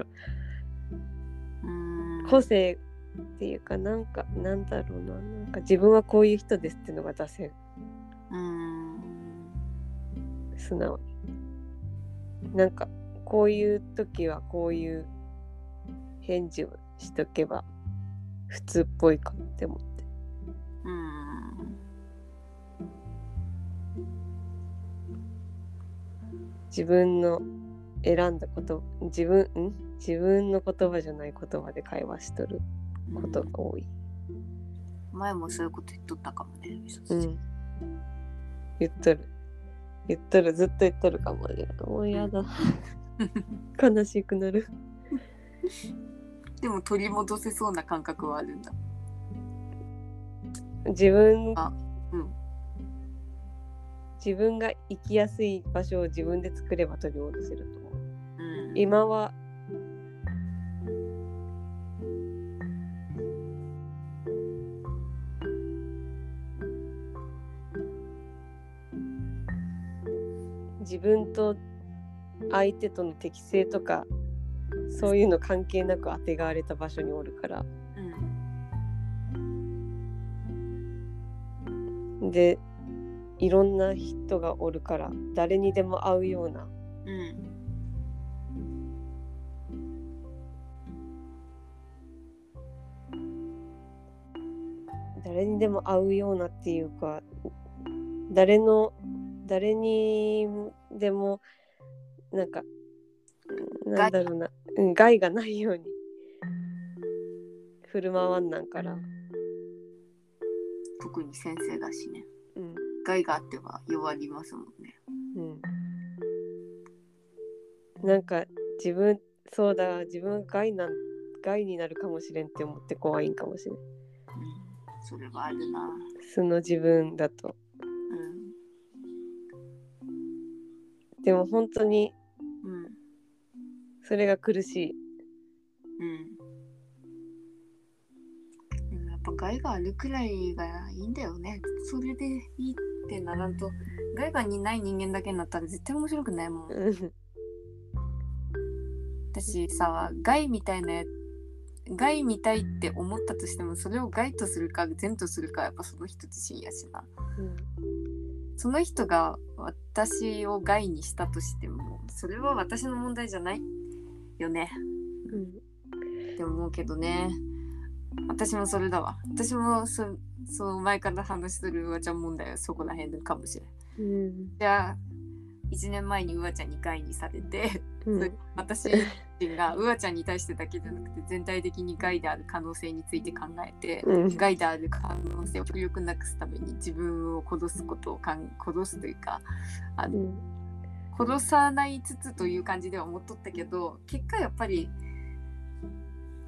う。うん個性っていうかなんかなんだろうな。なんか自分はこういう人ですってのが出せんうん素直に。なんかこういう時はこういう返事をしとけば普通っぽいかって思って。うん。自分の選んだこと自分ん？自分の言葉じゃない言葉で会話しとることが多い。前もそういうこと言っとったかもね。うん。言っとる。言っとる。ずっと言っとるかもねもうやだ。悲しくなる。でも取り戻せそうな感覚はあるんだ。自分あうん。自分が生きやすい場所を自分で作れば取り戻せると思う。うん、今は自分と相手との適性とかそういうの関係なくあてがわれた場所におるから。うんでいろんな人がおるから誰にでも会うような。うん誰にでも会うようなっていうか誰の誰にでもなんかうんなんだろうな、うん、害がないように。振る舞わんなんから、特に先生だしね。うん。害があっては弱りますもんね。うん、なんか自分そうだ自分が害なん害になるかもしれんって思って怖いんかもしれん。うん、それはあるな。素の自分だとでも本当にうんそれが苦しいうん。でもやっぱ害があるくらいがいいんだよね。それでいいってならんと、害がない人間だけになったら絶対面白くないもん。うん私さ、害みたいなや害みたいって思ったとしても、それを害とするか善とするかはやっぱその人自身やしな。その人が私を害にしたとしても、それは私の問題じゃないよね。うんって思うけどね。私もそれだわ。私もそそう前から話するうわちゃん問題はそこら辺かもしれん。うん。じゃあ1年前にうわちゃんに害にされて、うん。私がうわちゃんに対してだけじゃなくて全体的に害である可能性について考えて、うん。害である可能性を極力なくすために自分を殺すことをかん殺すというかあのうん。殺さないつつという感じでは思っとったけど結果やっぱり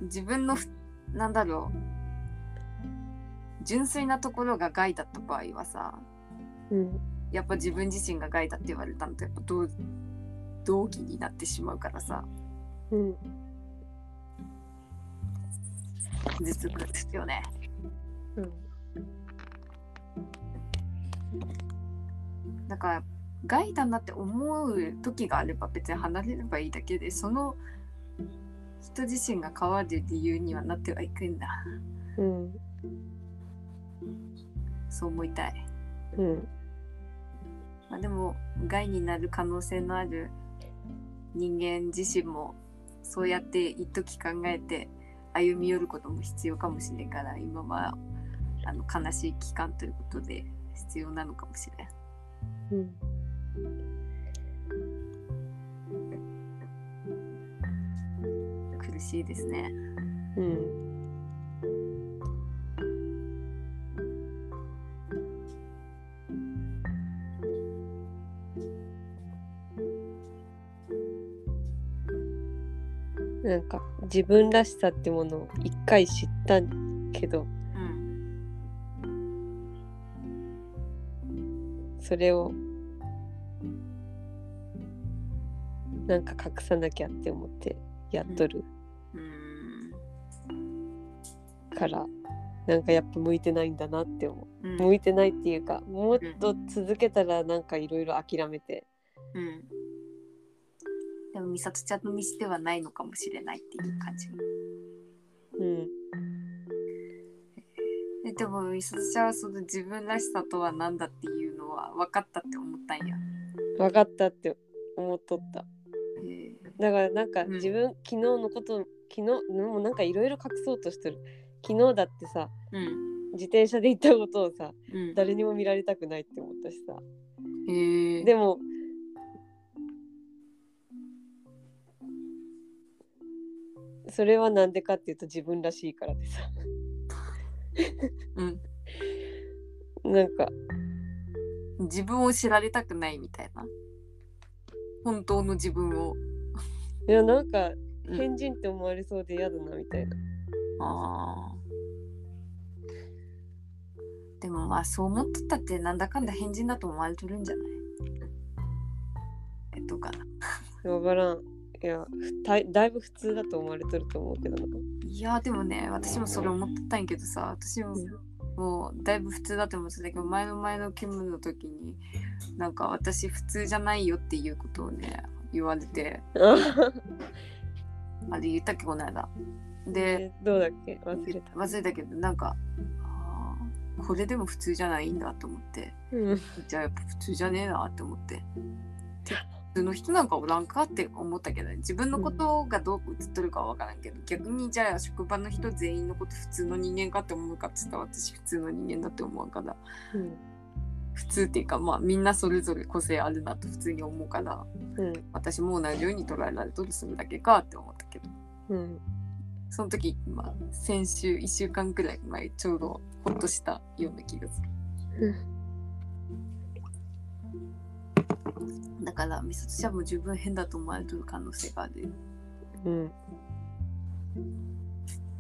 自分のふなんだろ純粋なところが害だった場合はさうん。やっぱ自分自身が害だって言われたのとやっぱ同同義になってしまうからさうん。頭痛くるよね。うん。だから害だなって思う時があれば別に離れればいいだけでその人自身が変わる理由にはなってはいくんだ。うん。そう思いたい、うん。まあ、でも害になる可能性のある人間自身もそうやって一時考えて歩み寄ることも必要かもしれんから今はあの悲しい期間ということで必要なのかもしれん。うん。苦しいですね。うんなんか自分らしさってものを一回知ったけどうんそれをなんか隠さなきゃって思ってやっとるうんから、なんかやっぱ向いてないんだなって思う。うん。向いてないっていうかもっと続けたらなん。かいろいろ諦めてうん。でも美里ちゃんの道ではないのかもしれないっていう感じうん。ででも美里ちゃんはその自分らしさとは何だっていうのは分かったって思ったんや。分かったって思っとった。へだからなんかん。自分、昨日のこと昨日もうなんかいろいろ隠そうとしてる。昨日だってさえうん。自転車で行ったことをさうん。誰にも見られたくないって思ったしさ。へえでもそれはなんでかっていうと自分らしいからでさ。うん。なんか。自分を知られたくないみたいな。本当の自分を。いやなんかうん。変人って思われそうで嫌だなみたいな、あー。でもまあそう思っとったってなんだかんだ変人だと思われとるんじゃない？えっとかな。分からんいやだいだいぶ普通だと思われとると思うけどな。いやでもね私もそれ思ってたんやけどさ私ももうだいぶ普通だと思ってた。けど前の前の勤務の時になんか私普通じゃないよっていうことをね言われて。あれ言ったっけこの間。でえどうだっけ？忘れた。忘れたけどなんかこれでも普通じゃないんだと思って。うん。じゃあやっぱ普通じゃねえなって思って通の人なんかおらんかって思ったけど自分のことがどう映っとるかは分からんけど、逆にじゃあ職場の人全員のこと普通の人間かって思うかって言ったら私普通の人間だって思うから。うん。普通っていうかまあみんなそれぞれ個性あるなと普通に思うからうん。私も同じように捉えられとるするだけかって思ったけど。うん。その時、まあ、先週1週間くらい前ちょうどほっとしたような気がするだから美里ちゃんも十分変だと思われてる可能性がある。ようん。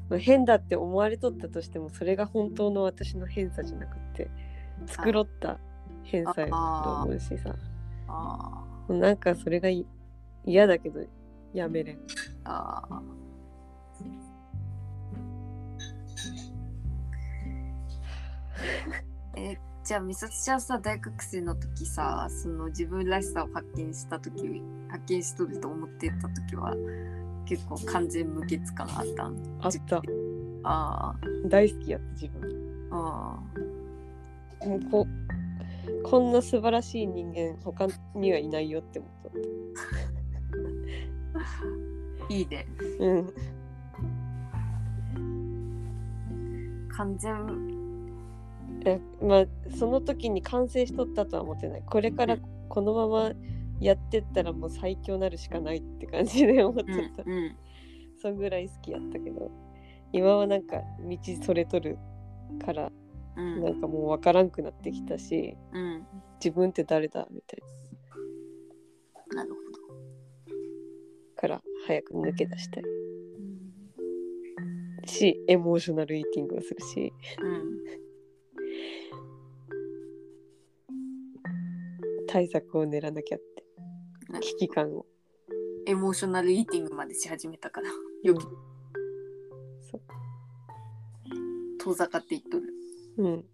まあ変だって思われとったとしてもそれが本当の私の変さじゃなくって繕った変さやと思うしさ。あなんかそれがい嫌だけどやめれん。ー。あー。えじゃあ美里ちゃんさ大学生の時さその自分らしさを発見した時発見しとると思ってた時は結構完全無欠感あったん？あった。あ大好きやった自分。ーあ。もうここんな素晴らしい人間他にはいないよって思っー いいね。たうん。完全えまあその時に完成しとったとは思ってない。これからこのままやってったらもう最強なるしかないって感じで思っうんちゃった、うん。そんぐらい好きやったけど。今はなんか道それとるからうん。なんかもう分からんくなってきたしうん。自分って誰だみたいな。るほから早く抜け出したい。どしエモーショナルイーティングをするし。うん対策を練らなきゃって。ね危機感を。エモーショナルイーティングまでし始めたからよく。そう。遠ざかっていっとる。うん。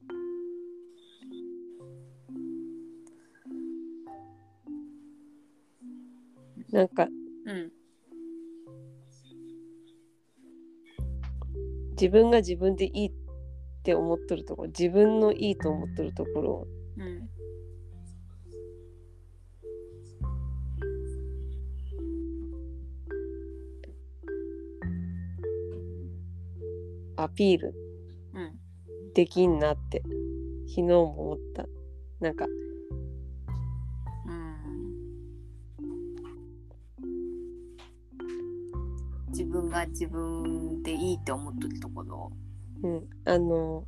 なんかうん。自分が自分でいいって思っとるところ自分のいいと思っとるところをうんアピールうん。できんなって昨日も思った。なんかうん。自分が自分でいいって思っとるところ。うん。あの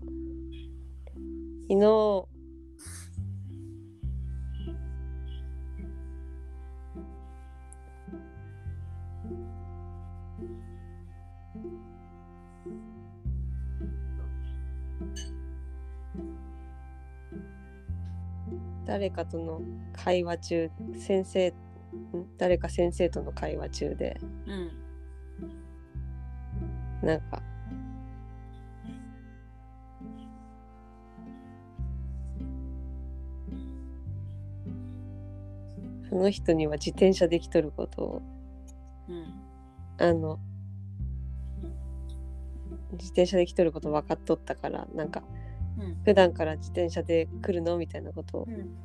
昨日誰かとの会話中先生誰か先生との会話中でうんなんかその人には自転車できとることをうんあの自転車で来とること分かっとったからなんかうん。普段から自転車で来るの？みたいなことを。うん。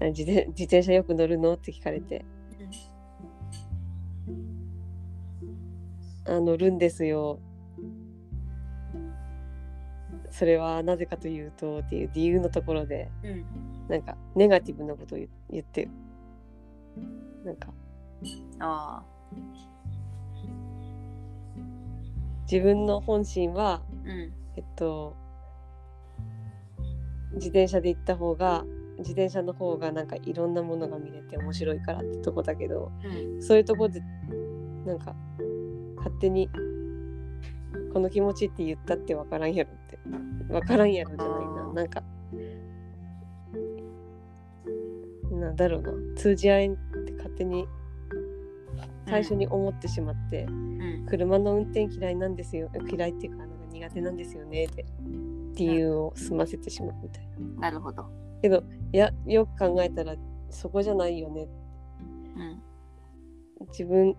あ自転自転車よく乗るの？って聞かれて。あ乗るんですよ。それはなぜかというとっていう理由のところで。うん。なんかネガティブなことを言言って。なんか。ああ。自分の本心はうんえっと自転車で行った方が自転車の方がなんかいろんなものが見れて面白いからってとこだけどうんそういうとこでなんか勝手にこの気持ちって言ったって分からんやろって分からんやろじゃないな。なんかなんだろうな。通じ合えんって勝手に最初に思ってしまって、うん。車の運転嫌いなんですよ。嫌いっていうか苦手なんですよねって理由を済ませてしまうみたいな。なるほど。けどいやよく考えたらそこじゃないよねうん。自分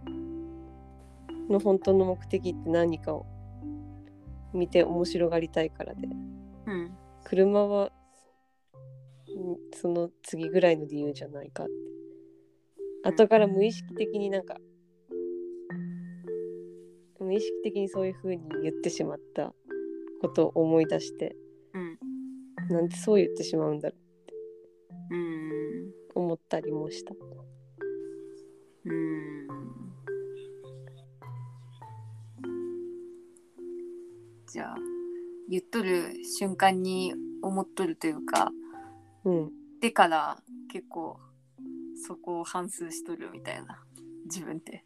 の本当の目的って何かを見て面白がりたいからで。うん。車はんその次ぐらいの理由じゃないかって。後から無意識的になんか無意識的にそういう風に言ってしまったことを思い出してうん。なんでそう言ってしまうんだろううん。思ったりもした。うん。じゃあ言っとる瞬間に思っとるというかうん。でから結構そこを反芻しとるみたいな自分って。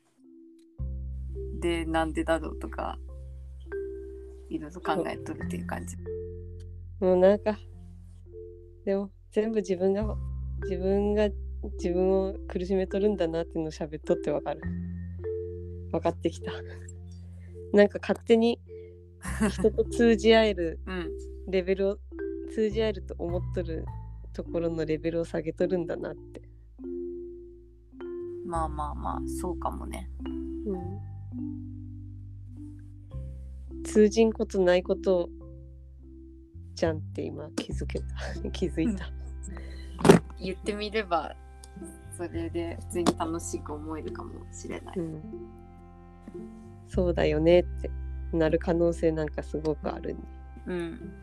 でなんでだろうとかいろいろ考えとるっていう感じ。もうなんかでも全部自分が自分が自分を苦しめとるんだなっていうのを喋っとってわかる分かってきた なんか勝手に人と通じ合える うんレベルを通じ合えると思っとるところのレベルを下げとるんだなって、まあまあまあそうかもね。通じんことないことじゃんって今気づけた 気づいた、言ってみればそれで普通に楽しく思えるかもしれない。うん、そうだよねってなる可能性なんかすごくあるねうん。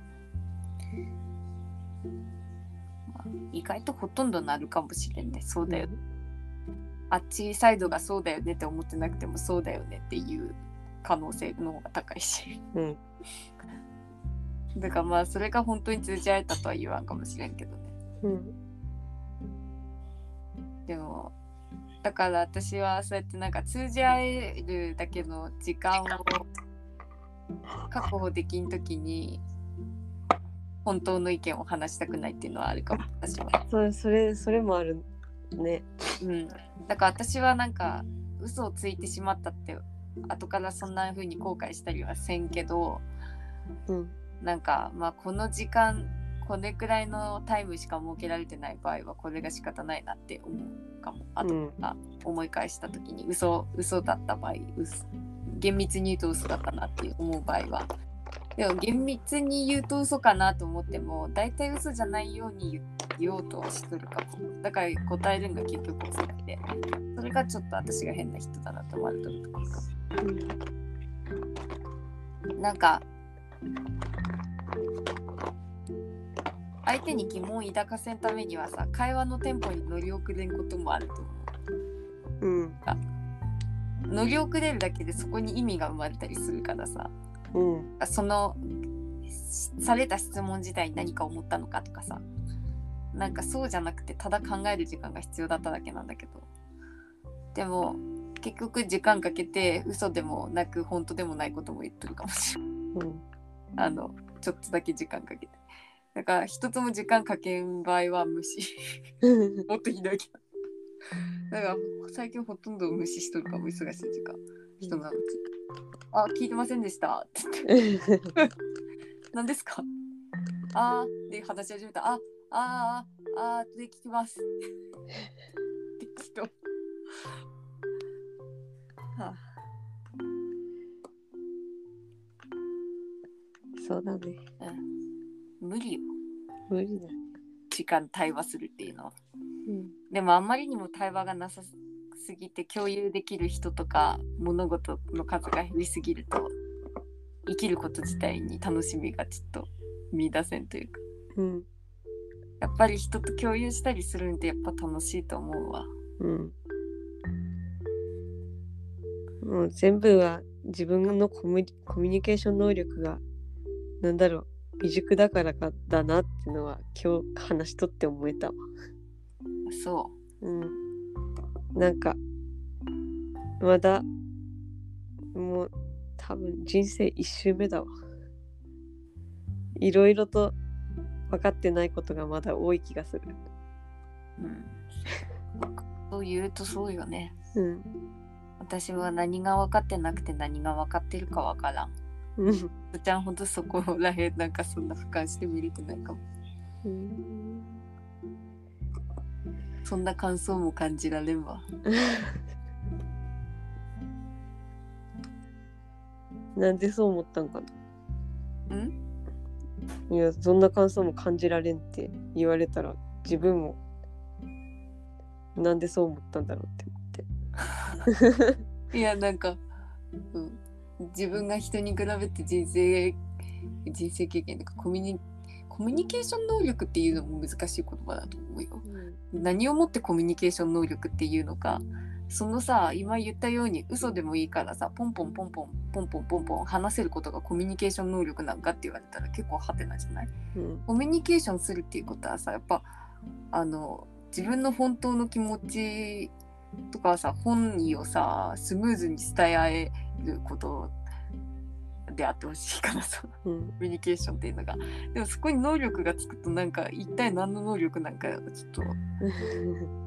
まあ意外とほとんどなるかもしれんね。そうだよ。あっちサイドがそうだよねって思ってなくてもそうだよねっていう可能性の方が高いし。うんだからまあそれが本当に通じ合えたとは言わんかもしれんけどね。うんでもだから私はそうやってなんか通じ合えるだけの時間を確保できん時に本当の意見を話したくないっていうのはあるかも私は。それそれそれもあるねうん、だから私はなんか嘘をついてしまったって後からそんな風に後悔したりはせんけどうん。なんかまあこの時間これくらいのタイムしか設けられてない場合はこれが仕方ないなって思うかも。あと、うん。あ思い返した時に嘘嘘だった場合嘘厳密に言うと嘘だったなって思う場合はでも厳密に言うと嘘かなと思っても大体嘘じゃないように言言おうとはしとるかも。だから答えるのが結局嘘でそれがちょっと私が変な人だなと思われてると。ころかなんか相手に疑問を抱かせんためにはさ会話のテンポに乗り遅れんこともあると思う。ん。う乗り遅れるだけでそこに意味が生まれたりするからさうん。そのされた質問自体に何か思ったのかとかさ。なんかそうじゃなくてただ考える時間が必要だっただけなんだけど。でも結局時間かけて嘘でもなく本当でもないことも言ってるかもしれない。うん。あのちょっとだけ時間かけて。だから一つも時間かけん場合は無視。もっとひどいけど。だから最近ほとんど無視しとるかも忙しい時間人のうちあ聞いてませんでしたって言って 何ですかあーで話し始めたああーあーで聞きます。適当はあ。そうだね。無理よ。無理だ。時間対話するっていうのは。うん。でもあんまりにも対話がなさすぎて共有できる人とか物事の数が減りすぎると生きること自体に楽しみがちょっと見出せんというか。うん。やっぱり人と共有したりするんってやっぱ楽しいと思うわ。うん。もう全部は自分のコミュコミュニケーション能力がなんだろう未熟だからかだなっていうのは今日話しとって思えたわ。そうん。なんかまだもう多分人生一周目だわ。いろいろと分かってないことがまだ多い気がする。う、うん、そう言うとそうよねうん。私は何が分かってなくて何が分かってるか分からんうん。ふちゃんほんとそこらへんなんかそんな俯瞰して見れてないかもうんそんな感想も感じられんわ なんでそう思ったんかな？うん？いやそんな感想も感じられんって言われたら自分もなんでそう思ったんだろうって思って。いやなんか、うん、自分が人に比べて人生人生経験とかコミュニコミュニケーション能力っていうのも難しい言葉だと思うよ。何をもってコミュニケーション能力っていうのかそのさ今言ったように嘘でもいいからさポンポンポンポンポンポンポンポン話せることがコミュニケーション能力なんかって言われたら結構ハテナじゃない？うん。コミュニケーションするっていうことはさやっぱあの自分の本当の気持ちとかさ本意をさスムーズに伝え合えることであってほしいからさうん。コミュニケーションっていうのが。でもそこに能力がつくとなんか一体何の能力なんかちょっと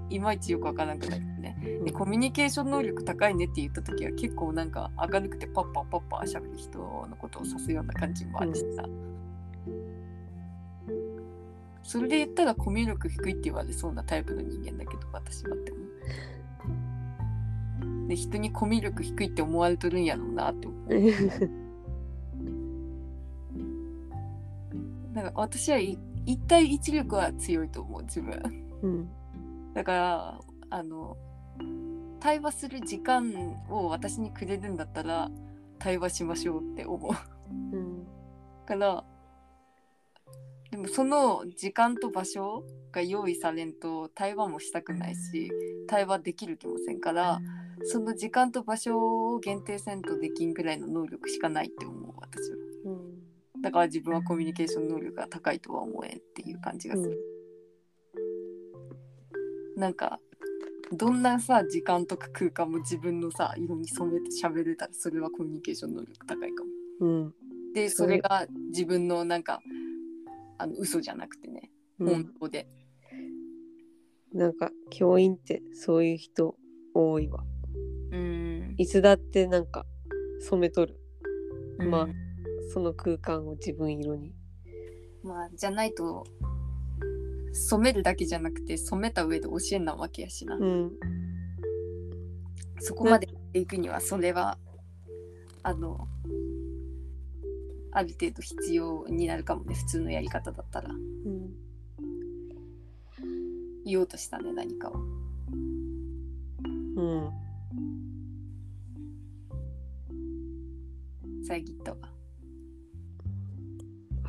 いまいちよくわからなくなってね。でコミュニケーション能力高いねって言った時は結構なんか明るくてパッパパッパ喋る人のことを指すような感じもあるしさ、それで言ったらコミュ力低いって言われそうなタイプの人間だけど私はって思う。で人にコミュ力低いって思われとるんやろうなって思う だから私はい一対一力は強いと思う自分。うん。だからあの対話する時間を私にくれるんだったら対話しましょうって思う。うん。からでもその時間と場所が用意されんと対話もしたくないし対話できる気もせんからその時間と場所を限定せんとできんぐらいの能力しかないって思う私は。うんだから自分はコミュニケーション能力が高いとは思えんっていう感じがする、なんかどんなさ時間とか空間も自分のさ色に染めて喋れたらそれはコミュニケーション能力高いかも。うん。でそれが自分のなんかあの嘘じゃなくてねうん。本当で、なんか教員ってそういう人多いわ。うん。いつだってなんか染めとる。まあうんその空間を自分色に。まあじゃないと染めるだけじゃなくて染めた上で教えなわけやしな、うん。そこまでいくにはそれはあのある程度必要になるかもね普通のやり方だったら。うん。言おうとしたね何かを。うん。遮ったわ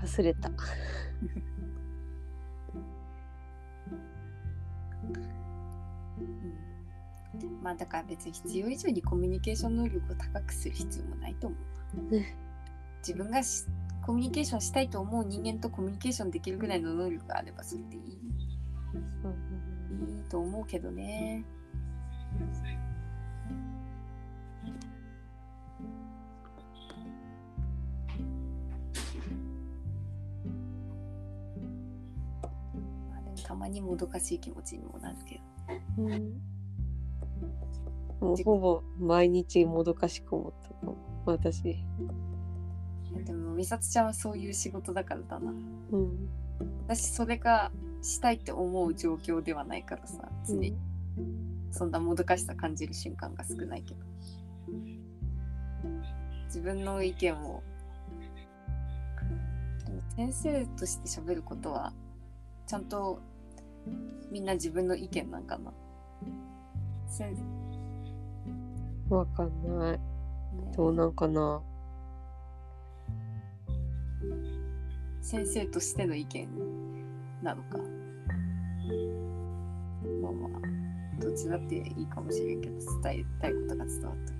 忘れた。うん。まあだから別に必要以上にコミュニケーション能力を高くする必要もないと思う。ね。自分がしコミュニケーションしたいと思う人間とコミュニケーションできるぐらいの能力があればそれでいい。いいと思うけどねたまにもどかしい気持ちにもなるけど。うん。もうほぼ毎日もどかしく思った私。でも美里ちゃんはそういう仕事だからだな。うん。私それがしたいって思う状況ではないからさ常に。そんなもどかしさ感じる瞬間が少ないけど。自分の意見を先生として喋ることはちゃんとみんな自分の意見なんかな。先わかんない。ね。どうなんかな。先生としての意見なのか。まあまあどっちだっていいかもしれんけど伝えたいことが伝わった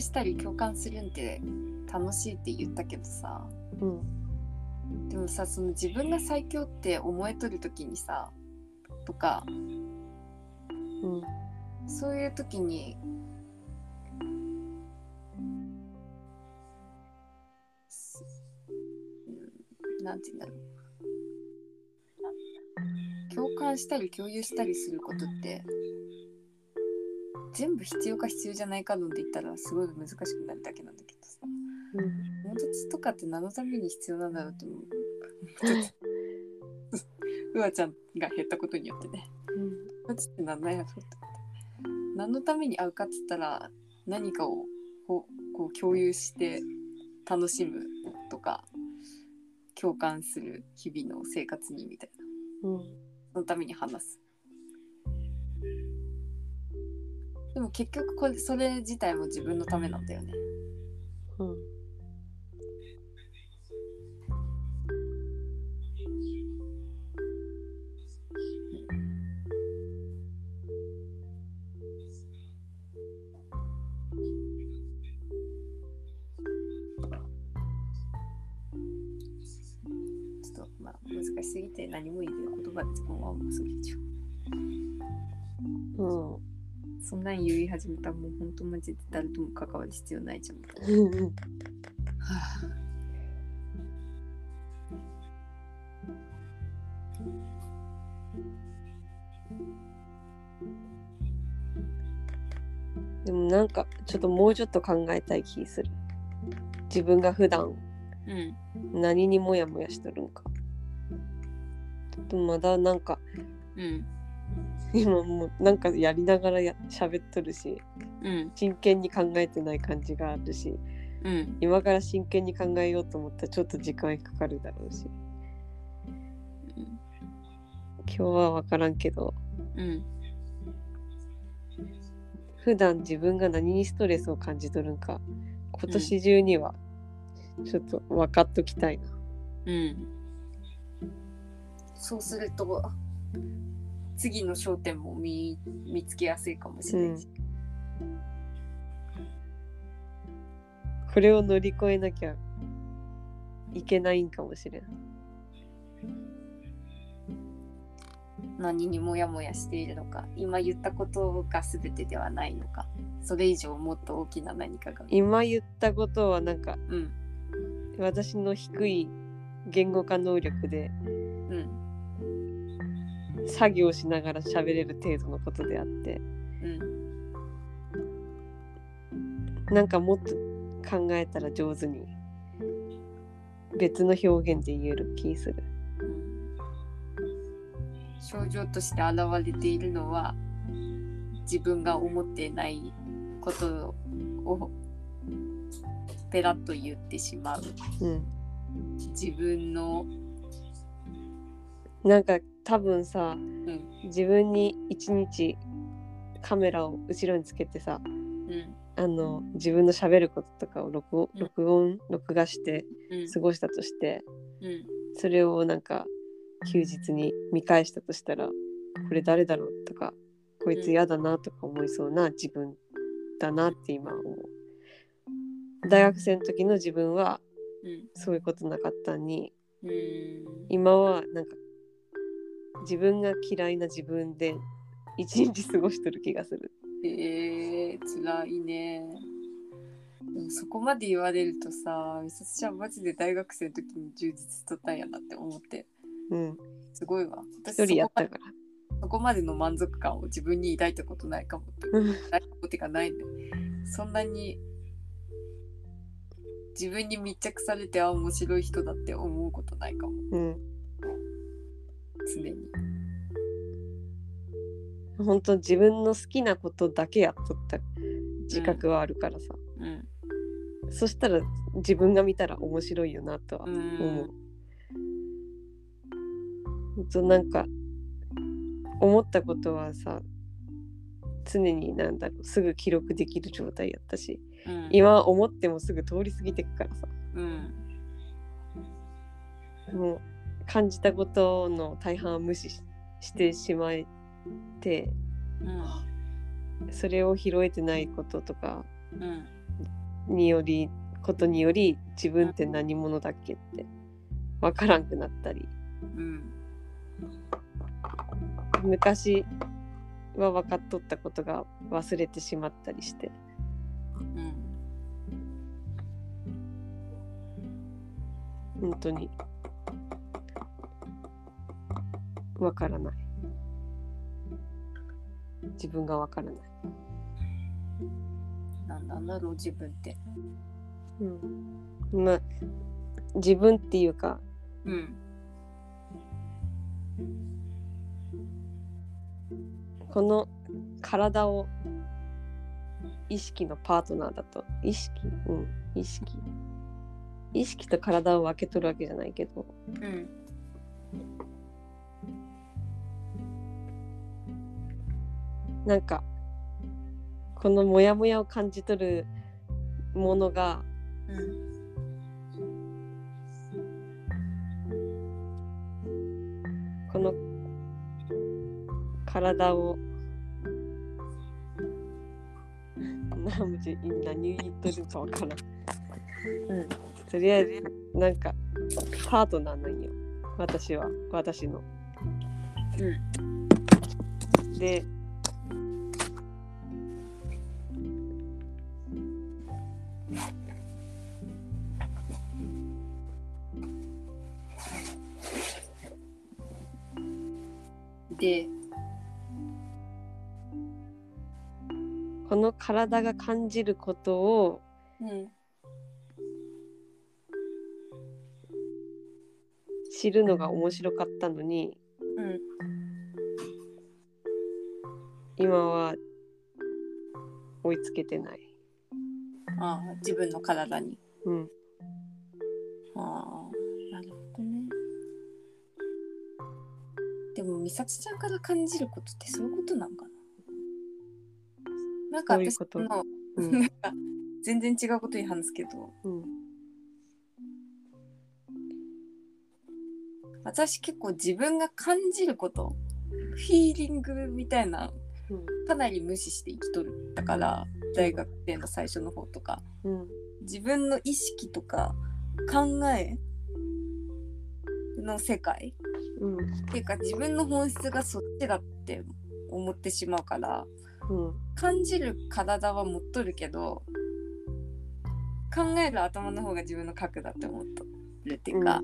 したり共感するんって楽しいって言ったけどさ。うんでもさその自分が最強って思えとる時にさとかうんそういう時になんて言うんだろう。共感したり共有したりすることって全部必要か必要じゃないか論で言ったらすごい難しくなるだけなんだけどさ。友達とかって何のために必要なんだろうと思う。うわちゃんが減ったことによってね。友達って何なんやろうって何のために会うかっつったら何かをこうこう共有して楽しむとか共感する日々の生活にみたいな。うん。そのために話すでも結局これそれ自体も自分のためなんだよね。うん。ちょっとまあ難しすぎて何も言えない言葉で自分はもうそそんなん言い始めたらもう本当マジで誰とも関わる必要ないじゃん。うんはあでもなんかちょっともうちょっと考えたい気する。自分が普段うん。何にモヤモヤしとるんか。ちょっとまだなんかうん今もうなんかやりながらや喋っとるしうん。真剣に考えてない感じがあるしうん。今から真剣に考えようと思ったらちょっと時間かかるだろうし。今日は分からんけど。うん。普段自分が何にストレスを感じとるんか今年中にはちょっと分かっときたいな。うん。そうすると次の焦点も見見つけやすいかもしれないし、これを乗り越えなきゃいけないんかもしれん。何にもやもやしているのか今言ったことが全てではないのかそれ以上もっと大きな何かが。今言ったことはなんかうん。私の低い言語化能力でうん作業しながら喋れる程度のことであって。うんなんかもっと考えたら上手に別の表現で言える気する。うん。症状として現れているのは自分が思っていないことをペラッと言ってしまう。うん、自分の、なんか多分さうん。自分に一日カメラを後ろにつけてさうん。あの自分の喋ることとかを録音うん。録音録画してうん。過ごしたとしてうん。それをなんか休日に見返したとしたらこれ誰だろうとかこいつ嫌だなとか思いそうな自分だなって今思う。大学生の時の自分はうん。そういうことなかったのにうん。今はなんか自分が嫌いな自分で一日過ごしてる気がするえー、辛いね。でもそこまで言われるとさ、美里ちゃんマジで大学生の時に充実しとったんやなって思って、うんすごいわ。一人やったからそこまでの満足感を自分に抱いたことないかもって。うんないことがないね。そんなに自分に密着されてあ面白い人だって思うことないかも。うん常に。本当自分の好きなことだけやっとった自覚はあるからさ、うん。そしたら自分が見たら面白いよなとはう思んう。ほんとなんか思ったことはさ常になんだろうすぐ記録できる状態やったしうん。今思ってもすぐ通り過ぎてくからさうん。もう感じたことの大半は無視ししてしまえてうん。それを拾えてないこととか。によりことにより自分って何者だっけって分からんくなったりうん。昔は分かっとったことが忘れてしまったりしてうん。本当に分からない自分が分からない、なんなんだろう自分って。うん、まあ自分っていうかうん。この体を意識のパートナーだと意識？うん意識意識と体を分け取るわけじゃないけどうん。なんかこのモヤモヤを感じ取るものがうん。この体を何言っとるかわからん。うん。とりあえずなんかパートナーなんよ私は私の。うん。でで、この体が感じることをうん。知るのが面白かったのにうん。今は追いつけてない。ああ、自分の体に。うん。ああ、でも、美咲ちゃんから感じることってそういうことなんかな？なんか私の、うん なんか全然違うことに話すけど、うん。私結構自分が感じること、フィーリングみたいな、かなり無視して生きとる。だから、大学生の最初の方とか、うん。自分の意識とか考えの世界うん。っていうか自分の本質がそっちだって思ってしまうからうん。感じる体は持っとるけど考える頭の方が自分の核だって思っとるっていうか、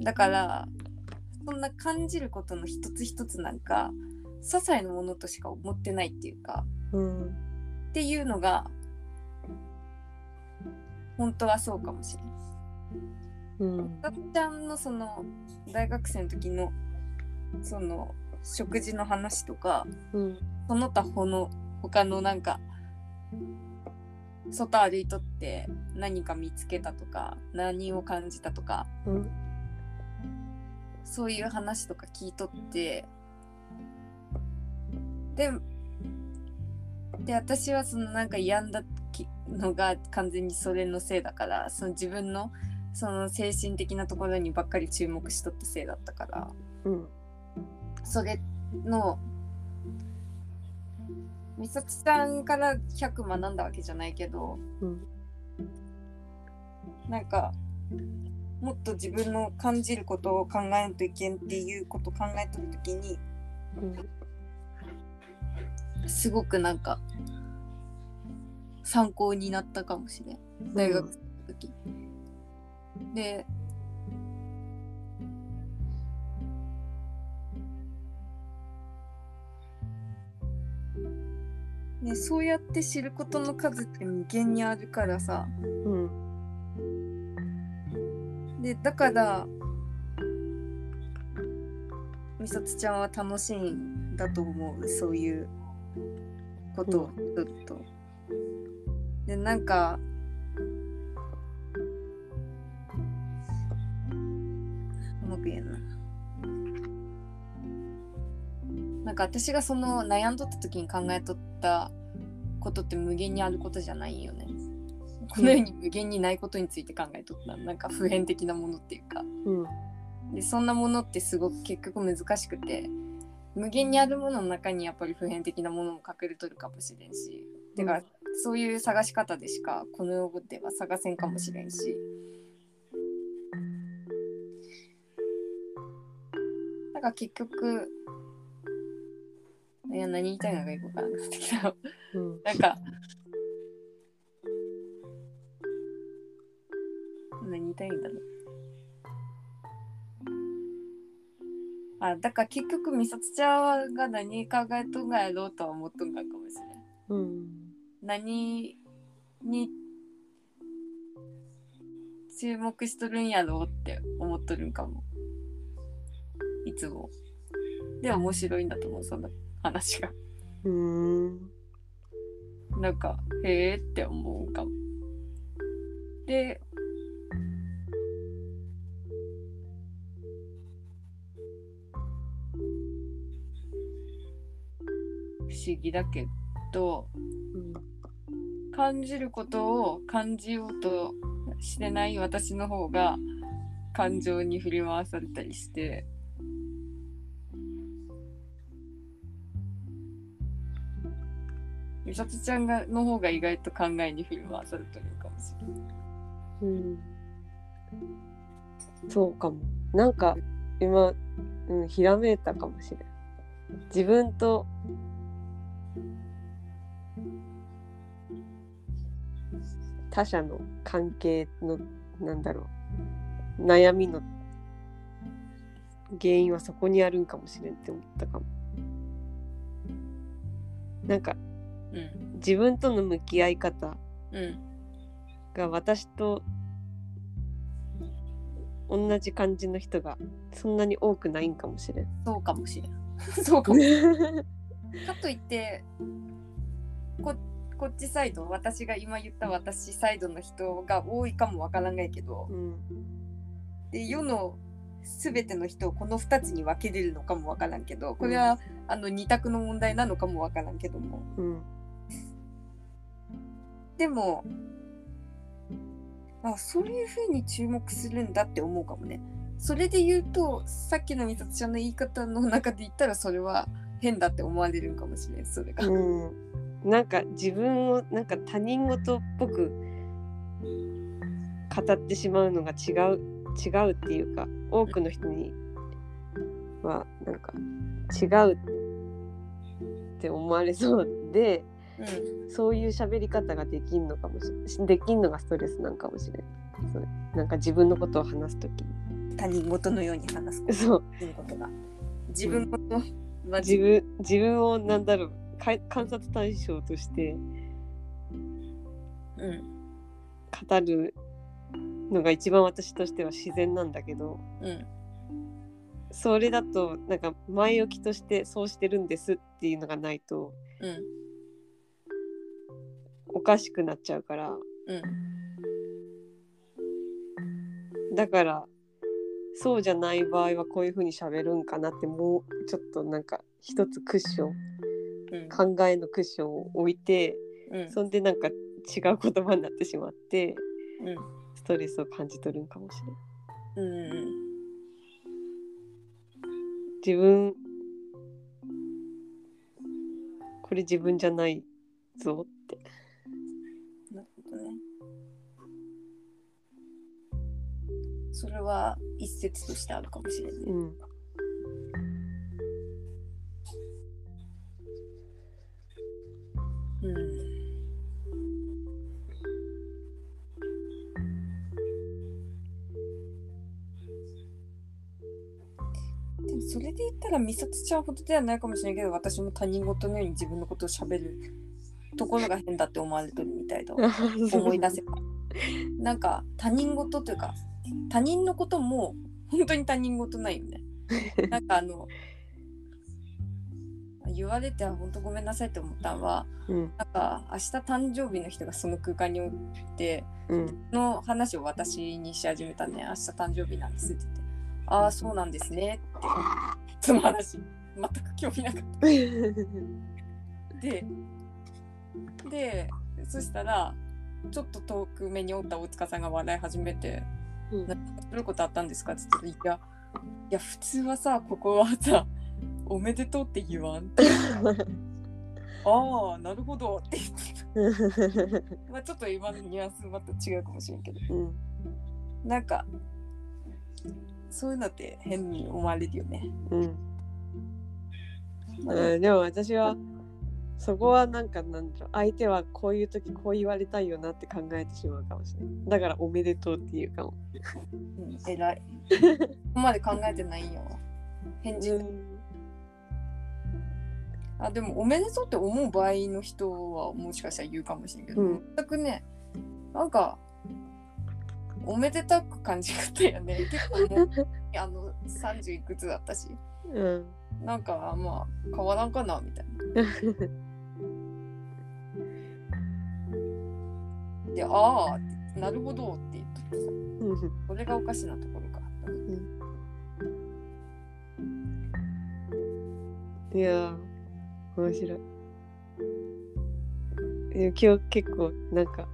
だからそんな感じることの一つ一つなんか些細なものとしか思ってないっていうか。うん。っていうのが本当はそうかもしれない。うん。かっちゃんのその大学生の時のその食事の話とかうん。その他ほの他のなんか外歩いとって何か見つけたとか何を感じたとかうん。そういう話とか聞いとってでで私はそのなんか病んだきのが完全にそれのせいだからその自分のその精神的なところにばっかり注目しとったせいだったから。うん。それの美里さんから100学んだわけじゃないけどうん。なんかもっと自分の感じることを考えんといけんっていうことを考えとる時にすごくなんか参考になったかもしれん。大学生の時、でね、そうやって知ることの数って無限にあるからさ。うん。でだからみさつちゃんは楽しいんだと思う。そういうことをずっと。でなんかうまく言えんな。なんか私がその悩んどった時に考えとったことって無限にあることじゃないよね。この世に無限にないことについて考えとった。なんか普遍的なものっていうか。うん。でそんなものってすごく結局難しくて無限にあるものの中にやっぱり普遍的なものも隠れとるかもしれんし。だから、そういう探し方でしかこの世では探せんかもしれんしだから結局いや何言いたいのかよくわからなくなってきた。うん。なんか何言いたいんだろう。あだから結局美里ちゃんが何考えとんがやろうとは思っとんがんかもしれん。うん。何に注目しとるんやろうって思っとるんかもいつも。で面白いんだと思うその話が。うん。なんかへえって思うかも。で不思議だけど感じることを感じようとしてない私の方が感情に振り回されたりして美里ちゃん。がの方が意外と考えに振り回されてるかもしれない。うん。そうかもなん。か今、うん、ひらめいたかもしれん。自分と他者の関係のなん。だろう悩みの原因はそこにあるん。かもしれん。って思ったかもなん。かうん自分との向き合い方うんが私と同じ感じの人がそんなに多くないんかもしれん。そうかもしれん。そうかも。かといってここっちサイド私が今言った私サイドの人が多いかもわからないけどうんで世の全ての人をこの2つに分けれるのかもわからんけどこれは、あの二択の問題なのかもわからんけどもうんでもあそういうふうに注目するんだって思うかもね。それで言うとさっきのみさとちゃんの言い方の中で言ったらそれは変だって思われるかもしれんそれが。うん、なんか自分をなんか他人事っぽく語ってしまうのが違う違うっていうか多くの人にはなんか違うって思われそうでうん。そういう喋り方ができんのかもしれできんのがストレスなんかもしれない。そう。なんか自分のことを話す時に。他人事のように話すこそう。ということが。自分事は自分自分をなんだろう。か観察対象としてうん。語るのが一番私としては自然なんだけど。うん。それだとなんか前置きとしてそうしてるんですっていうのがないとうんおかしくなっちゃうから。うん。だからそうじゃない場合はこういう風に喋るんかなってもうちょっとなんか一つクッションうん。考えのクッションを置いてうん。そんでなんか違う言葉になってしまってうん。ストレスを感じ取るんかもしれない。うん。自分これ自分じゃないぞってそれは一説としてあるかもしれない。うん。うん。でもそれで言ったら美里ちゃんほどではないかもしれないけど私も他人事のように自分のことをしゃべるところが変だって思われてるみたいだわ。思い出せば。なんか他人事というか他人のことも本当に他人事ないよね。なんかあの言われては本当ごめんなさいって思ったのはうん。なんか明日誕生日の人がその空間におってうん。その話を私にし始めたね。明日誕生日なんですって言ってああそうなんですねって。その話全く興味なかった。ででそしたらちょっと遠く目におった大塚さんが笑い始めてうん。なんかそういうことあったんですか？って言ったらいやいや普通はさここはさ おめでとうって言わん？っ てああなるほど。って言ってたまあちょっと今のニュアンスまた違うかもしれんけど。うん。なんかそういうのって変に思われるよね。うん。まあでも私はそこはなんかなんだろう。相手はこういう時こう言われたいよなって考えてしまうかもしれない。だからおめでとうっていうかも。うん、偉い。ここまで考えてないんよ。返事、あでもおめでとうって思う場合の人はもしかしたら言うかもしれんけど、うん。全くねなんかおめでたく感じ方やね 結構もうあの30いくつだったし。うん。なんかまあ変わらんかなみたいな。って言ってなるほどって言ってさこれがおかしなところか。いやー面白い。今日結構なんか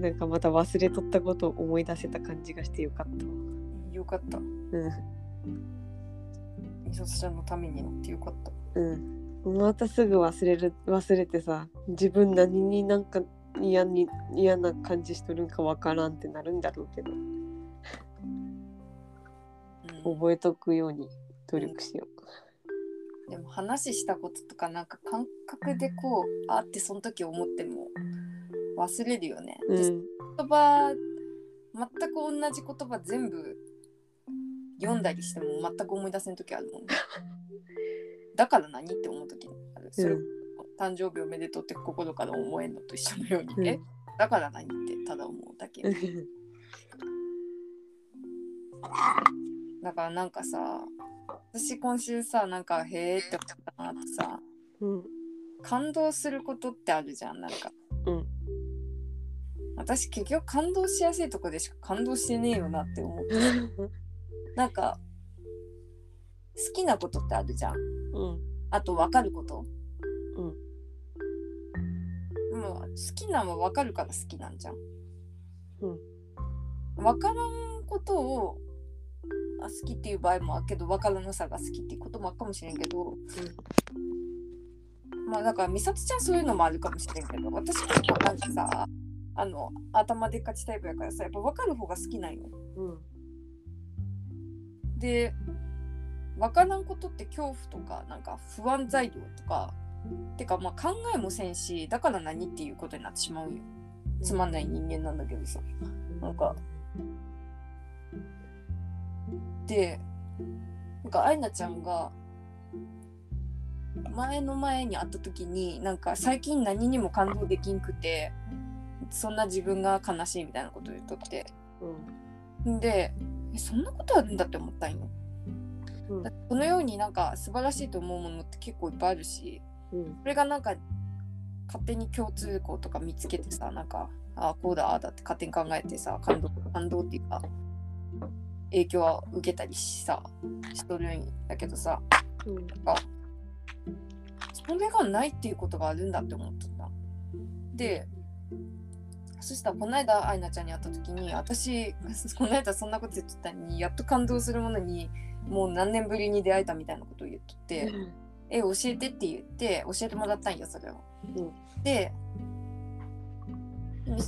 なんかまた忘れとったことを思い出せた感じがしてよかったわ。よかった。うみそちゃんのためになってよかった。んうんまたすぐ忘れる忘れてさ自分何になんか嫌に嫌な感じしとるんかわからんってなるんだろうけどうん覚えとくように努力しよでも話したこととかなんか感覚でこうあってその時思っても忘れるよね。う、ん、言葉全く同じ言葉全部読んだりしても全く思い出せん時あるもんね。だから何って思う時ある。それ、誕生日おめでとうって心から思えんのと一緒のように、うんえだから何ってただ思うだけ。だからなんかさ私今週さなんかへーって思ったなってさうん感動することってあるじゃんなんか。うん私結局感動しやすいとこでしか感動してねえよなって思って なんか好きなことってあるじゃん。うん。あと分かること？うん。でも好きなのは分かるから好きなんじゃん。うん。分からんことをあ好きっていう場合もあるけど分からなさが好きっていうこともあるかもしれんけど、まあだから美里ちゃんそういうのもあるかもしれんけど私結構なんかさ。あの頭でっかちタイプやからさやっぱ分かる方が好きなんよ。うん。で分からんことって恐怖とかなんか不安材料とかてかまあ考えもせんしだから何っていうことになってしまうんよ。つまんない人間なんだけどさ。なんかでなんかアイナちゃんが前の前に会った時になんか最近何にも感動できんくてそんな自分が悲しいみたいなこと言っとってうんでえそんなことあるんだって思ったんよ。うん。このようになんか素晴らしいと思うものって結構いっぱいあるしうん。それがなんか勝手に共通項とか見つけてさなんかああこうだああだって勝手に考えてさ感動感動っていうか影響は受けたりしさしとるんだけどさうん。それがないっていうことがあるんだって思ってた。でそしたらこの間アイナちゃんに会った時に私 この間そんなこと言ってたのにやっと感動するものにもう何年ぶりに出会えたみたいなことを言っとって。え教えてって言って教えてもらったんよそれを。うんでみ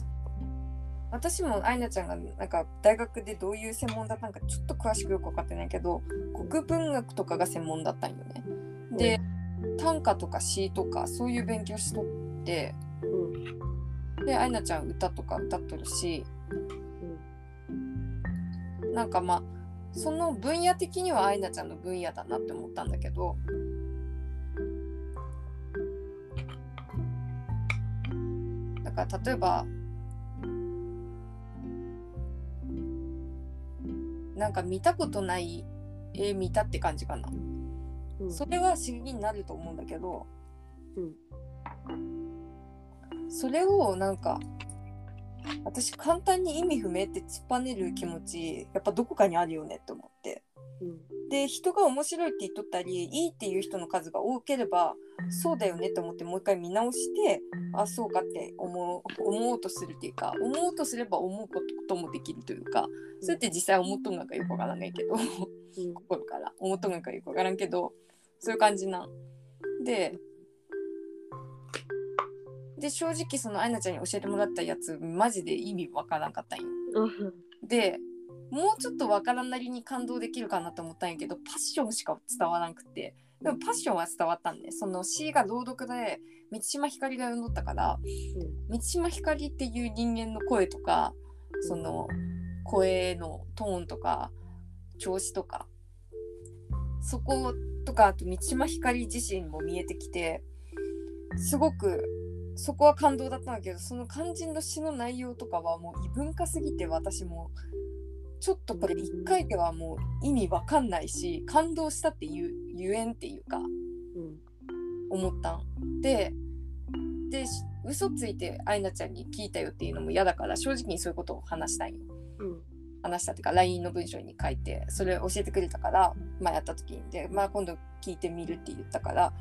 私もアイナちゃんがなんか大学でどういう専門だったのかちょっと詳しくよく分かってないけど国文学とかが専門だったんよね。で短歌とか詩とかそういう勉強しとってうんでアイナちゃん歌とか歌っとるしなんかまあその分野的にはアイナちゃんの分野だなって思ったんだけど。だから例えばなんか見たことない絵見たって感じかな。うん。それは刺激になると思うんだけど、うん。それをなんか私簡単に意味不明って突っぱねる気持ちやっぱどこかにあるよねって思って。うん。で人が面白いって言っとったりいいっていう人の数が多ければそうだよねって思ってもう一回見直してあそうかって思う思おうとするっていうか思おうとすれば思うこともできるというかそれって実際思っとんのかよくわからないけどうん。心から。思っとんのかよくわからんけどそういう感じなん。でで正直そのアイナちゃんに教えてもらったやつマジで意味わからんかったんよ。でもうちょっとわからんなりに感動できるかなと思ったんやけどパッションしか伝わらんくて。でもパッションは伝わったんでその詩が朗読で満島ひかりが読んどったから満島ひかりっていう人間の声とかその声のトーンとか調子とかそことかあと満島ひかり自身も見えてきてすごくそこは感動だったんだけどその肝心の詩の内容とかはもう異文化すぎて私もちょっとこれ一回ではもう意味わかんないし感動したっていうゆえんっていうかうん。思ったん。ででし嘘ついてアイナちゃんに聞いたよっていうのも嫌だから正直にそういうことを話したいようん話したっていうか LINE の文章に書いてそれ教えてくれたから、まあ、やった時に。で、まあ、今度聞いてみるって言ったから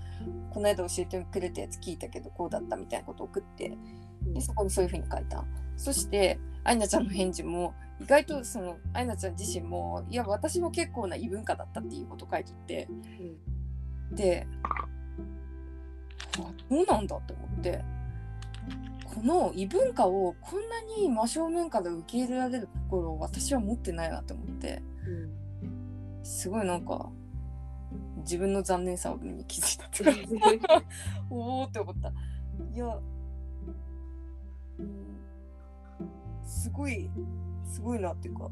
この間教えてくれたやつ聞いたけどこうだったみたいなことを送ってでそこにそういうふうに書いた。そしてアイナちゃんの返事も意外とそのアイナちゃん自身もいや私も結構な異文化だったっていうこと書いててであどうなんだって思ってこの異文化をこんなに真正面から受け入れられる心を私は持ってないなって思ってすごいなんか自分の残念さに気づいたっていうかおおって思った。いや、うん、すごいすごいなっていうか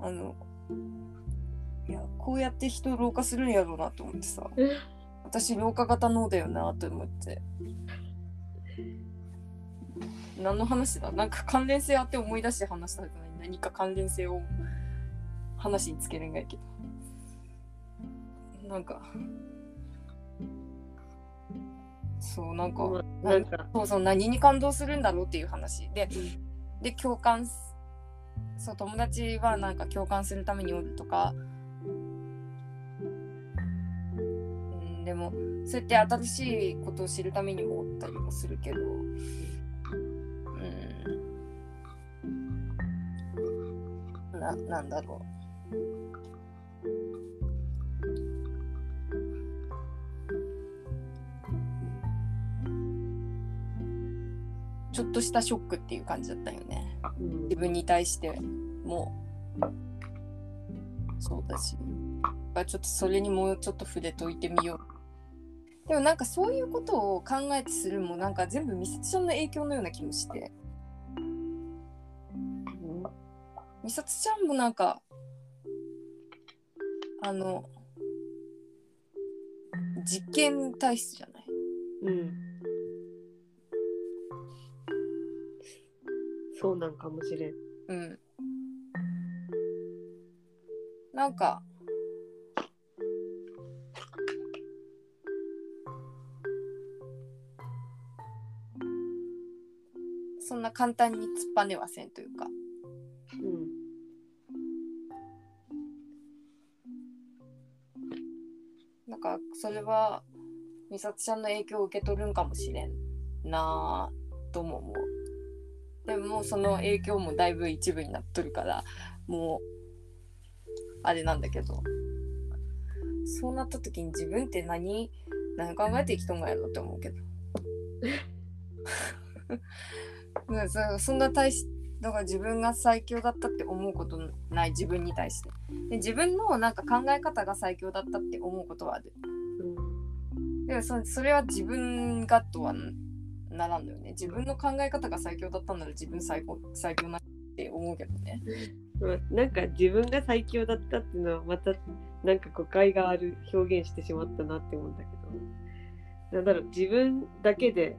あのいやこうやって人を老化するんやろうなと思ってさ私老化型脳だよなと思って何の話だ？なんか関連性あって思い出して話したくない？何か関連性を話につけるんがいいけど。なんか。そうなんか、なんか。そうそう何に感動するんだろうっていう話。でで共感すそう友達はなんか共感するためにおるとか。うんでもそうやって新しいことを知るためにもおったりもするけどななんだろう。ちょっとしたショックっていう感じだったよね、自分に対してもそうだし。ちょっとそれにもうちょっと触れといてみよう。でもなんかそういうことを考えてするもなんか全部ミセチョンの影響のような気もして。美里ちゃんもなんかあの実験体質じゃない？うん。そうなんかもしれん。うん。なんかそんな簡単に突っぱねはせんというかなんかそれは美里ちゃんの影響を受け取るんかもしれんなぁとも思う。でもその影響もだいぶ一部になっとるからもうあれなんだけど。そうなった時に自分って何？何考えて生きとんがやろって思うけど。うんそそんな大しだから自分が最強だったって思うことない自分に対して。で自分のなんか考え方が最強だったって思うことはある。でもそそれは自分がとはならんのよね。自分の考え方が最強だったんなら自分最高最強なって思うけどね。うん。なんか自分が最強だったっていうのはまたなんか誤解がある表現してしまったなって思うんだけど。なんだろう自分だけで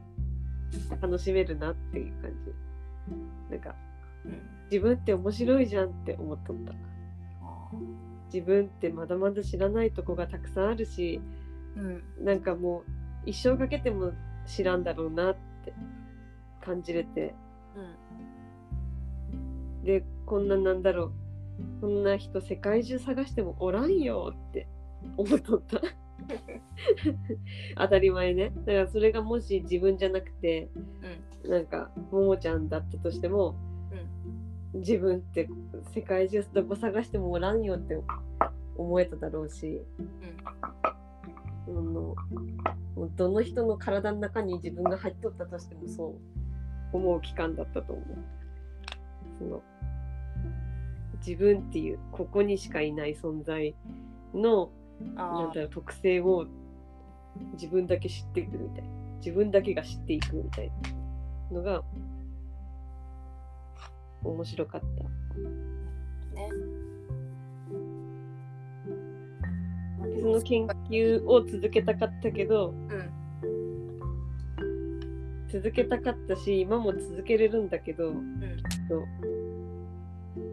楽しめるなっていう感じ。なんかうん自分って面白いじゃんって思っとった自分ってまだまだ知らないとこがたくさんあるしうん。なんかもう一生かけても知らんだろうなって感じれて。でこんななんだろう。こんな人世界中探してもおらんよって思っとった。当たり前ね。だからそれがもし自分じゃなくてなんかももちゃんだったとしても、自分って世界中どこ探してもおらんよって思えただろうし、あのもうどの人の体の中に自分が入っとったとしてもそう思う期間だったと思う。その自分っていうここにしかいない存在のなんあだろう特性を自分だけ知っていくみたい自分だけが知っていくみたいなのが面白かった。ね。でその研究を続けたかったけどうん。続けたかったし今も続けれるんだけど、そう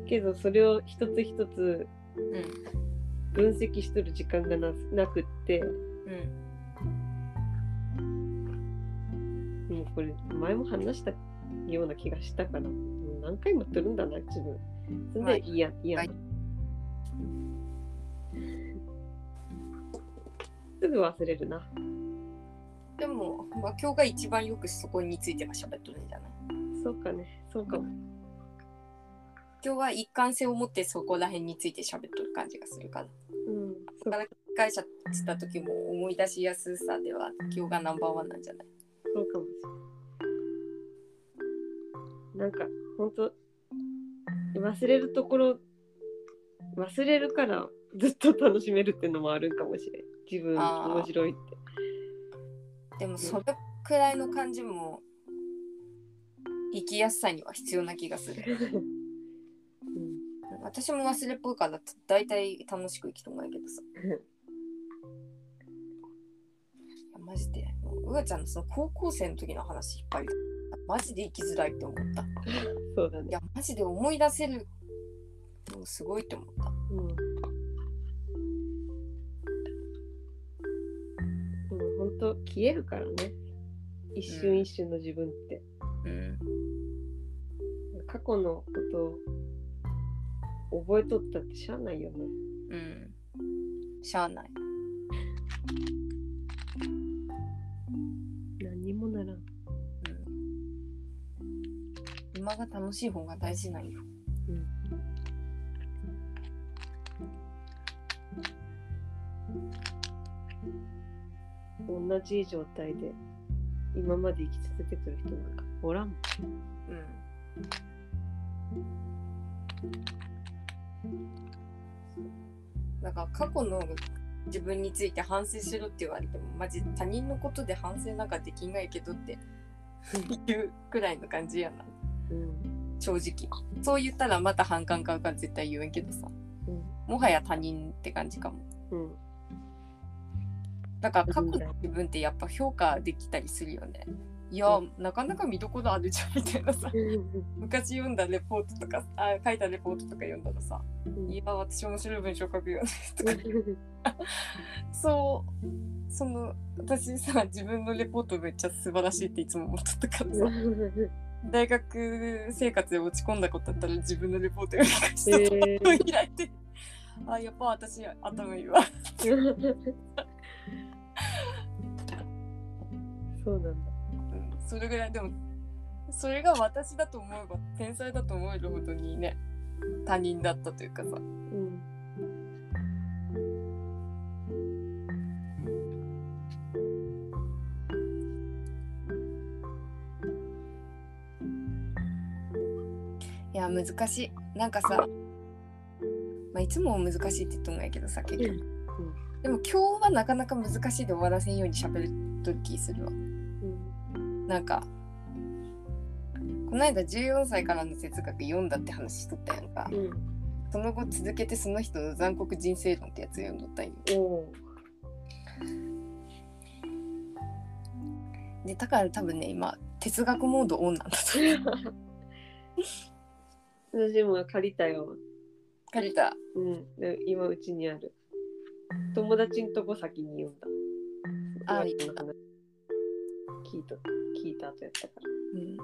けどそれを一つ一つうん分析しとる時間がななくってうん。もうこれ前も話したような気がしたからもう何回もやってるんだな自分。それではい。すぐ忘れるな。でも、まあ、今日が一番よくそこについては喋っとるんじゃない？そうかね。そうかも。今日は一貫性を持ってそこら辺について喋っとる感じがするからうんから会社した時も思い出しやすさでは今日がナンバーワンなんじゃない？そうかもなんか本当忘れるところ忘れるからずっと楽しめるっていうのもあるんかもしれん。自分面白いって。でもそれくらいの感じも生きやすさには必要な気がする。うん。私も忘れっぽいから大体楽しく生きとんがいけどさ。マジで。うがちゃんのその高校生の時の話引っ張りマジで生きづらいって思った。いそうだね。やマジで思い出せる。のすごいって思った。うん。うん本当消えるからね。一瞬一瞬の自分って、うん。過去のことを覚えとったってしゃあないよね。うん。しゃあない今が楽しい方が大事なんよ同じ状態で今まで生き続けてる人なんかおらんもん。うん。なんか過去の自分について反省しろって言われてもマジ他人のことで反省なんかできないけどって いうくらいの感じやなうん。正直。そう言ったらまた反感買うから絶対言えんけどさ。うん。もはや他人って感じかも。うん。だから過去の自分ってやっぱ評価できたりするよね。いやなかなか見どころあるじゃんみたいなさ。昔読んだレポートとかあ書いたレポートとか読んだらさいや私面白い文章書くよねとか。そう。その私さ自分のレポートめっちゃ素晴らしいっていつも思ってたからさ 大学生活で落ち込んだことだったら自分のレポート読み返したとえー開いて、あやっぱ私頭いいわ そうなんだ。うんそれぐらいでもそれが私だと思えば天才だと思えるほどにね他人だったというかさうん。難しい。なんかさ、まあ、いつも難しいって言ってもないけどさ結局、でも今日はなかなか難しいで終わらせんように喋ると気するわ。うん。なんかこの間14歳からの哲学読んだって話しとったやんか。うん。その後続けてその人の残酷人生論ってやつ読んどったんよ。でだから多分ね今哲学モードオンなんだと 私も借りたよ。借りたうん。で今うちにある。友達んとこ先に読んだ。あ哲学の話聞いた、聞いた後やったから。うん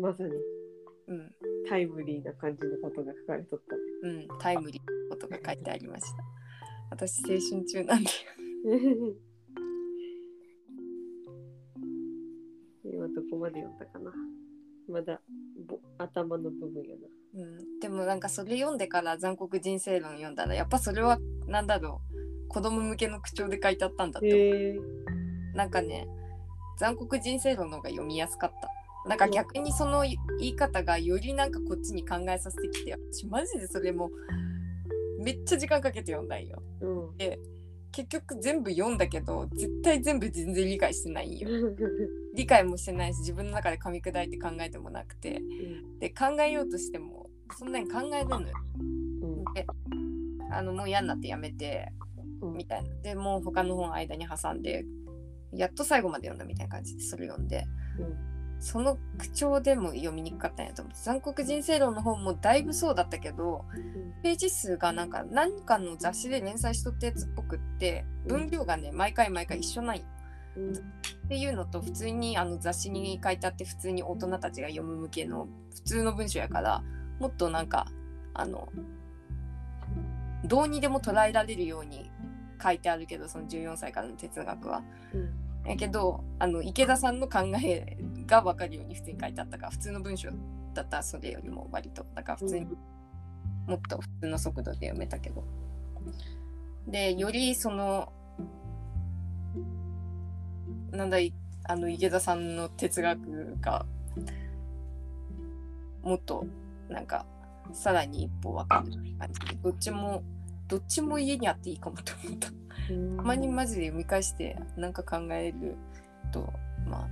まさにうんタイムリーな感じのことが書かれとったね。うんタイムリーなことが書いてありました私青春中なんで こまで読んだかな。まだぼ頭の部分やな。うん、でもなんかそれ読んでから残酷人生論読んだらやっぱそれはなんだろう。子供向けの口調で書いてあったんだって思う。へえ。なんかね残酷人生論の方が読みやすかった。なんか逆にその言い方がよりなんかこっちに考えさせてきて私マジでそれもめっちゃ時間かけて読んだんよ。うん。結局全部読んだけど絶対全部全然理解してないんよ。理解もしてないし自分の中で噛み砕いて考えてもなくて。で考えようとしてもそんなに考えれんのよ。うん。であのもう嫌になってやめてうん。みたいな。でもう他の本間に挟んでやっと最後まで読んだみたいな感じでそれ読んでその口調でも読みにくかったんやと思う残酷人生論の本もだいぶそうだったけどページ数がなんか何かの雑誌で連載しとったやつっぽくって分量がね毎回毎回一緒ないうん。っていうのと普通にあの雑誌に書いてあって普通に大人たちが読む向けの普通の文章やからもっとなんかあのどうにでも捉えられるように書いてあるけどその14歳からの哲学は。うんやけどあの池田さんの考えが分かるように普通に書いてあったから普通の文章だったらそれよりも割とだから普通にもっと普通の速度で読めたけど。でよりそのなんだいあの池田さんの哲学がもっとなんかさらに一歩分かる感じでどっちもどっちも家にあっていいかもと思った。うん。たまにマジで読み返してなんか考えるとま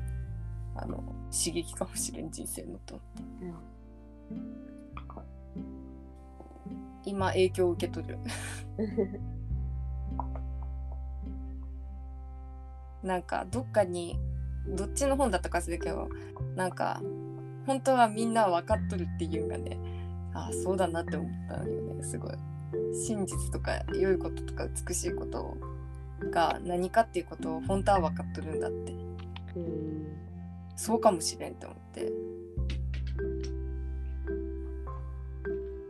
ああの刺激かもしれん人生のと思って。今影響を受け取る。なんかどっかにどっちの本だったか忘れたけどなんか本当はみんな分かっとるっていうんがねああそうだなって思ったよねすごい真実とか良いこととか美しいことが何かっていうことを本当は分かっとるんだって。うんそうかもしれんって思って。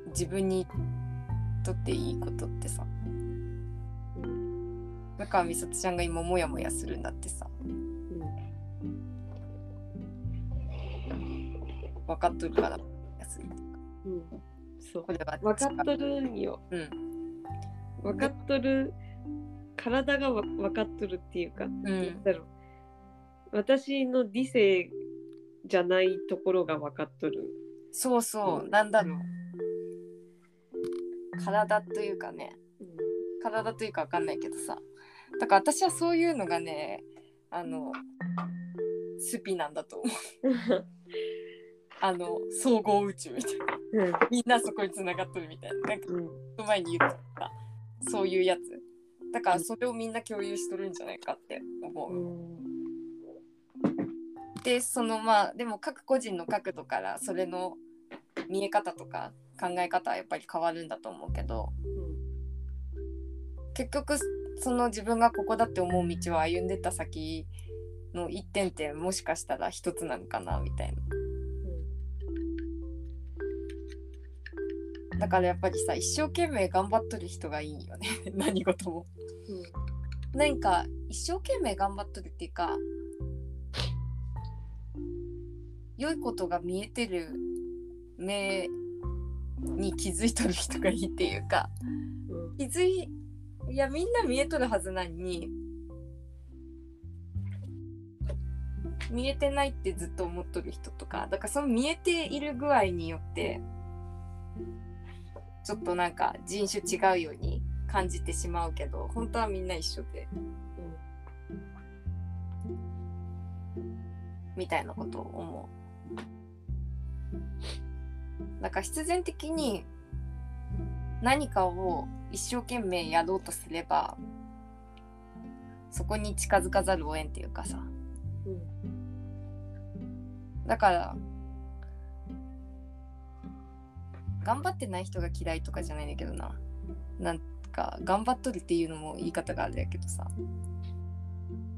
自分にとっていいことってさ。だから美里ちゃんが今モヤモヤするんだってさ。分かっとるから安いうんそう。分かっとるんよ。うん。分かっとる体がわ分かっとるっていうか、うん。だろう。私の理性じゃないところが分かっとる。そうそう。なんだろう。体というかね。体というかわかんないけどさ。だから私はそういうのがねあのスピなんだと思う。あの総合宇宙みたいなうん。みんなそこに繋がっとるみたいな。なんかうん。前に言った。そういうやつ。だからそれをみんな共有しとるんじゃないかって思う、うん。でそのまあでも各個人の角度からそれの見え方とか考え方はやっぱり変わるんだと思うけど。結局その自分がここだって思う道を歩んでった先の一点ってもしかしたら一つなのかなみたいなだからやっぱりさ一生懸命頑張っとる人がいいよね。何事も。何か一生懸命頑張っとるっていうか良いことが見えてる目に気づいとる人がいいっていうかうん。気づいいやみんな見えとるはずなのに見えてないってずっと思っとる人とかだからその見えている具合によってちょっとなんか人種違うように感じてしまうけど本当はみんな一緒でみたいなことを思う。だから必然的に何かを一生懸命やろうとすればそこに近づかざるを得んっていうかさ。だから頑張ってない人が嫌いとかじゃないんだけどな。なんか頑張っとるっていうのも言い方があれだけどさ。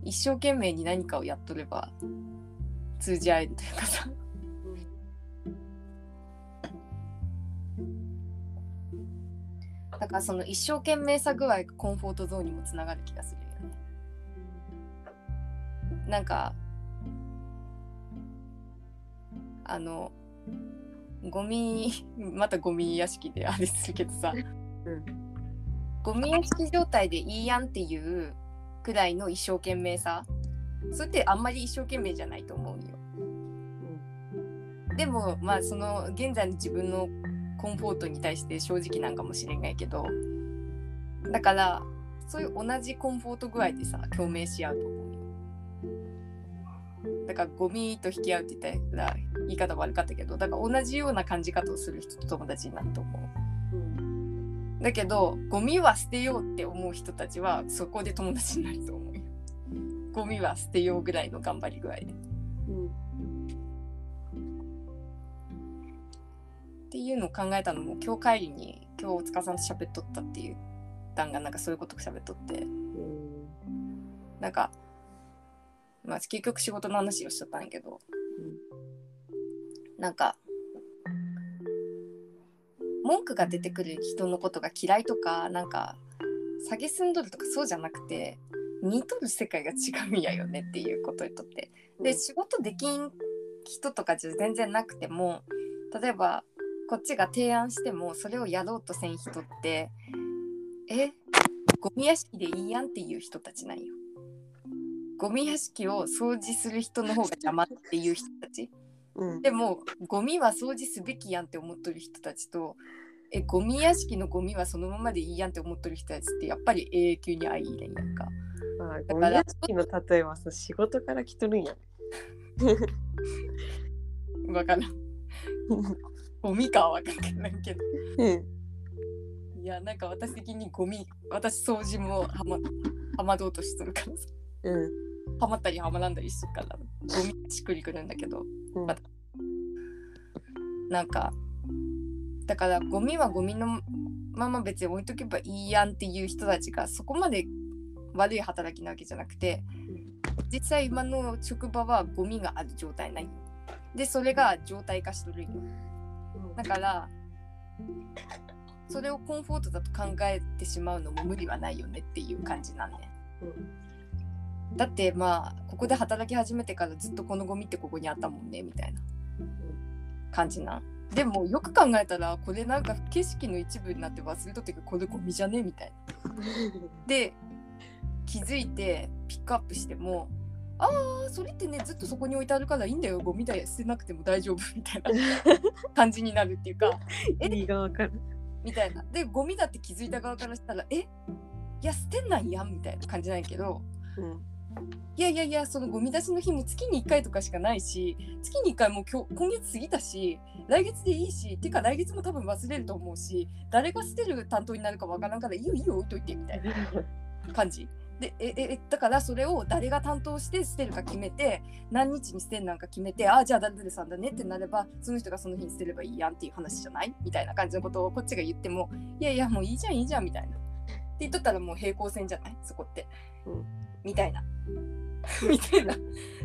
一生懸命に何かをやっとれば通じ合えるというかさ。だからその一生懸命さ具合がコンフォートゾーンにもつながる気がするよね。なんかあのゴミまたゴミ屋敷であれするけどさ、ゴミ屋敷状態でいいやんっていうくらいの一生懸命さ。それってあんまり一生懸命じゃないと思うよ。でもまあその現在の自分のコンフォートに対して正直なんかもしれないけど。だからそういう同じコンフォート具合でさ共鳴し合うと思う。よだからゴミと引き合うって言ったら言い方悪かったけどだから同じような感じ方をする人と友達になると思う。だけどゴミは捨てようって思う人たちはそこで友達になると思うよ。ゴミは捨てようぐらいの頑張り具合で。っていうのを考えたのも今日帰りに今日大塚さんと喋っとったっていう段がなんかそういうこと喋っとって。なんかまあ結局仕事の話をしとったんやけど。なんか文句が出てくる人のことが嫌いとかなんか下げすんどるとかそうじゃなくて似とる世界が違うんやよねっていうことを言っとって。で仕事できん人とかじゃ全然なくても例えばこっちが提案してもそれをやろうとせん人ってえゴミ屋敷でいいやんっていう人たちなんよ。ゴミ屋敷を掃除する人の方が邪魔っていう人たち。うんでもゴミは掃除すべきやんって思っとる人たちとえゴミ屋敷のゴミはそのままでいいやんって思っとる人たちってやっぱり永久に相入れんやんか。ゴミ屋敷の例えはさ仕事から来とるんや。わからん。ゴミかはわからんけど。うん。いやなんか私的にゴミ私掃除もはまはまどうとしとるからさうん。はまったりはまらんだりするから。ゴミしっくりくるんだけど。うん。また。なんかだからゴミはゴミのまま別に置いとけばいいやんっていう人たちがそこまで悪い働きなわけじゃなくて実際今の職場はゴミがある状態ない。よでそれが状態化しとるんよ。だからそれをコンフォートだと考えてしまうのも無理はないよねっていう感じなんね。だってまあここで働き始めてからずっとこのゴミってここにあったもんねみたいな感じなん。でもよく考えたらこれなんか景色の一部になって忘れとってこれゴミじゃねみたいな。で気づいてピックアップしてもああそれってねずっとそこに置いてあるからいいんだよゴミだよ捨てなくても大丈夫みたいな 感じになるっていうかえ 意味がわかる。みたいなでゴミだって気づいた側からしたらえ？いや捨てんなんやんみたいな感じなんやけどうん。いやいやいやそのゴミ出しの日も月に1回とかしかないし月に1回もう今日今月過ぎたし来月でいいしてか来月も多分忘れると思うし誰が捨てる担当になるかわからんからいいよいいよ置いといてみたいな 感じ。でえええだからそれを誰が担当して捨てるか決めて何日に捨てるなんか決めてああじゃあ誰々さんだねってなればその人がその日に捨てればいいやんっていう話じゃない？みたいな感じのことをこっちが言ってもいやいやもういいじゃんいいじゃんみたいな。って言っとったらもう平行線じゃない？そこって、うんみたいな。みたいな。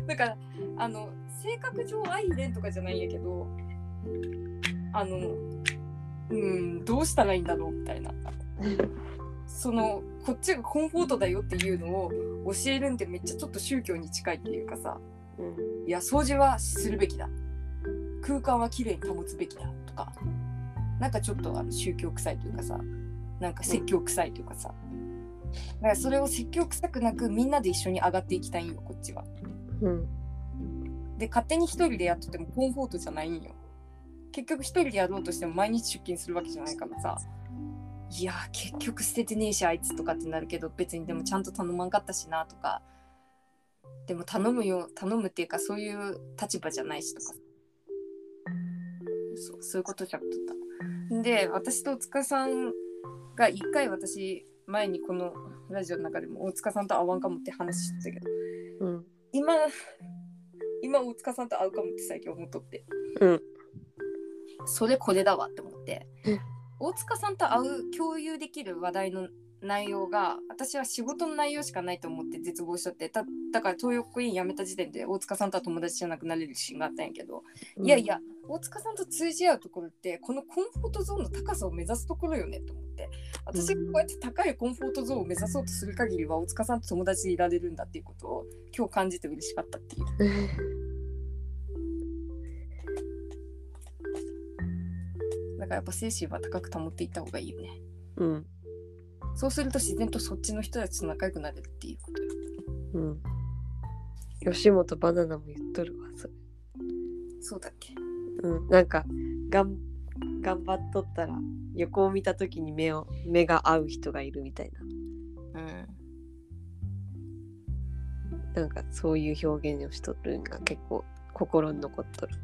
だからあの性格上愛恋とかじゃないんやけどあのうんどうしたらいいんだろうみたいな。そのこっちがコンフォートだよっていうのを教えるんでめっちゃちょっと宗教に近いっていうかさ。うん。いや掃除はするべきだ。空間はきれいに保つべきだ。とか。なんかちょっとあの宗教臭いというかさ。なんか説教臭いというかさだからそれを説教臭くなくみんなで一緒に上がっていきたいんよこっちは。うん。で勝手に一人でやっとってもコンフォートじゃないんよ。結局一人でやろうとしても毎日出勤するわけじゃないからさ。いやー結局捨ててねえしあいつとかってなるけど別にでもちゃんと頼まんかったしなとか。でも頼むよ頼むっていうかそういう立場じゃないしとか。そうそういうことじゃっとった。で私と大塚さんが一回私前にこのラジオの中でも大塚さんと会わんかもって話してたけどうん。今今大塚さんと会うかもって最近思っとってうん。それこれだわって思ってうん大塚さんと会う共有できる話題の内容が私は仕事の内容しかないと思って絶望しとってただから東横イン辞めた時点で大塚さんとは友達じゃなくなれる自信があったんやけど、いやいや大塚さんと通じ合うところってこのコンフォートゾーンの高さを目指すところよねと思って私がこうやって高いコンフォートゾーンを目指そうとする限りは大塚さんと友達でいられるんだっていうことを今日感じて嬉しかったっていう。だからやっぱ精神は高く保っていった方がいいよね。うん。そうすると自然とそっちの人たちと仲良くなれるっていうことようん。吉本バナナも言っとるわ、それ。そうだっけうん。なんか、がん頑張っとったら、横を見た時に目を目が合う人がいるみたいな。うんなんかそういう表現をしとるんが結構心に残っとる。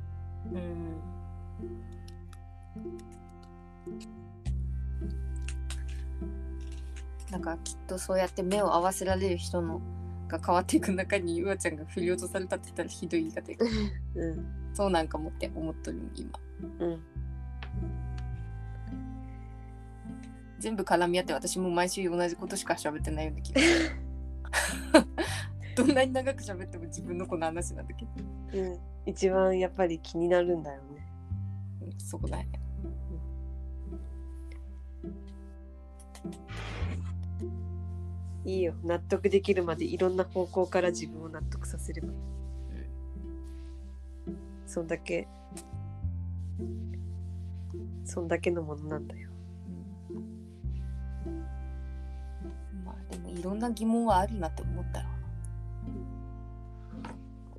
うんなんかきっとそうやって目を合わせられる人のが変わっていく中にうわちゃんが振り落とされたって言ったらひどい言い方やけどうん。そうなんかもって思っとる今うん。全部絡み合って私も毎週同じことしか喋ってないような気がする どんなに長く喋っても自分のこの話なんだけど、うん。一番やっぱり気になるんだよね。うん、そこだねいいよ。納得できるまでいろんな方向から自分を納得させればいい。そんだけ、そんだけのものなんだよ。まあでもいろんな疑問はあるなって思ったら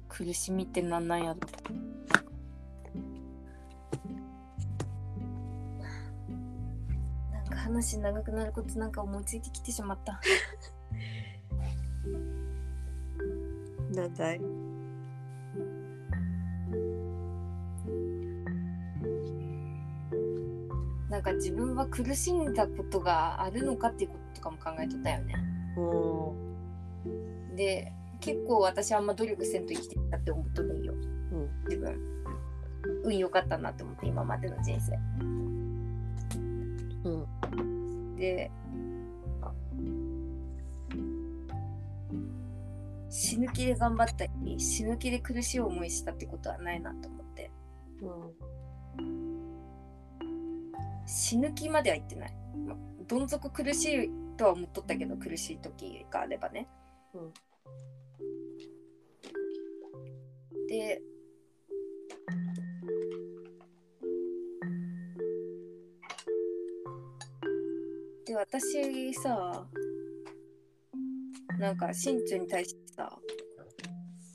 苦しみってなんなんやろなんか話長くなることなんか思いついてきてしまった なんだいなんか自分は苦しんだことがあるのかっていうこととかも考えとったよね。もで結構私あんま努力せんと生きてきたって思っとるんよ、うん自分。運良かったなって思って今までの人生。う、うん。で死ぬ気で頑張ったり死ぬ気で苦しい思いしたってことはないなと思って。うん。死ぬ気までは言ってない、まどん底苦しいとは思っとったけど苦しい時があればね。うん。でで私さなんか身長に対してさ、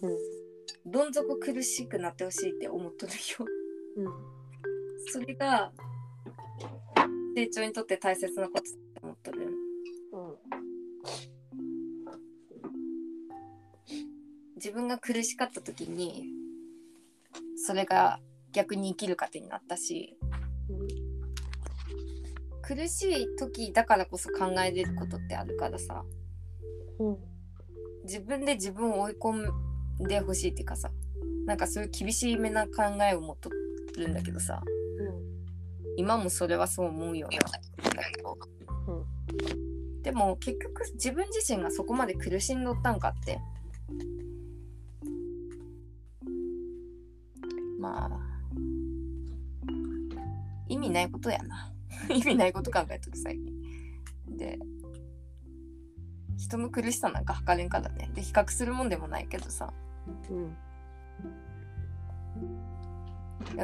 うん。どん底苦しくなってほしいって思っとるよ。うん。それが成長にとって大切なことって思っとる。自分が苦しかった時にそれが逆に生きる糧になったし苦しい時だからこそ考えれることってあるからさうん。自分で自分を追い込んでほしいっていうかさなんかそういう厳しいめな考えを持っとるんだけどさ今もそれはそう思うようなん。だけど、でも結局自分自身がそこまで苦しんどったんかって。まあ意味ないことやな。意味ないこと考えとる最近。で人の苦しさなんか測れんからね。で比較するもんでもないけどさ。うん。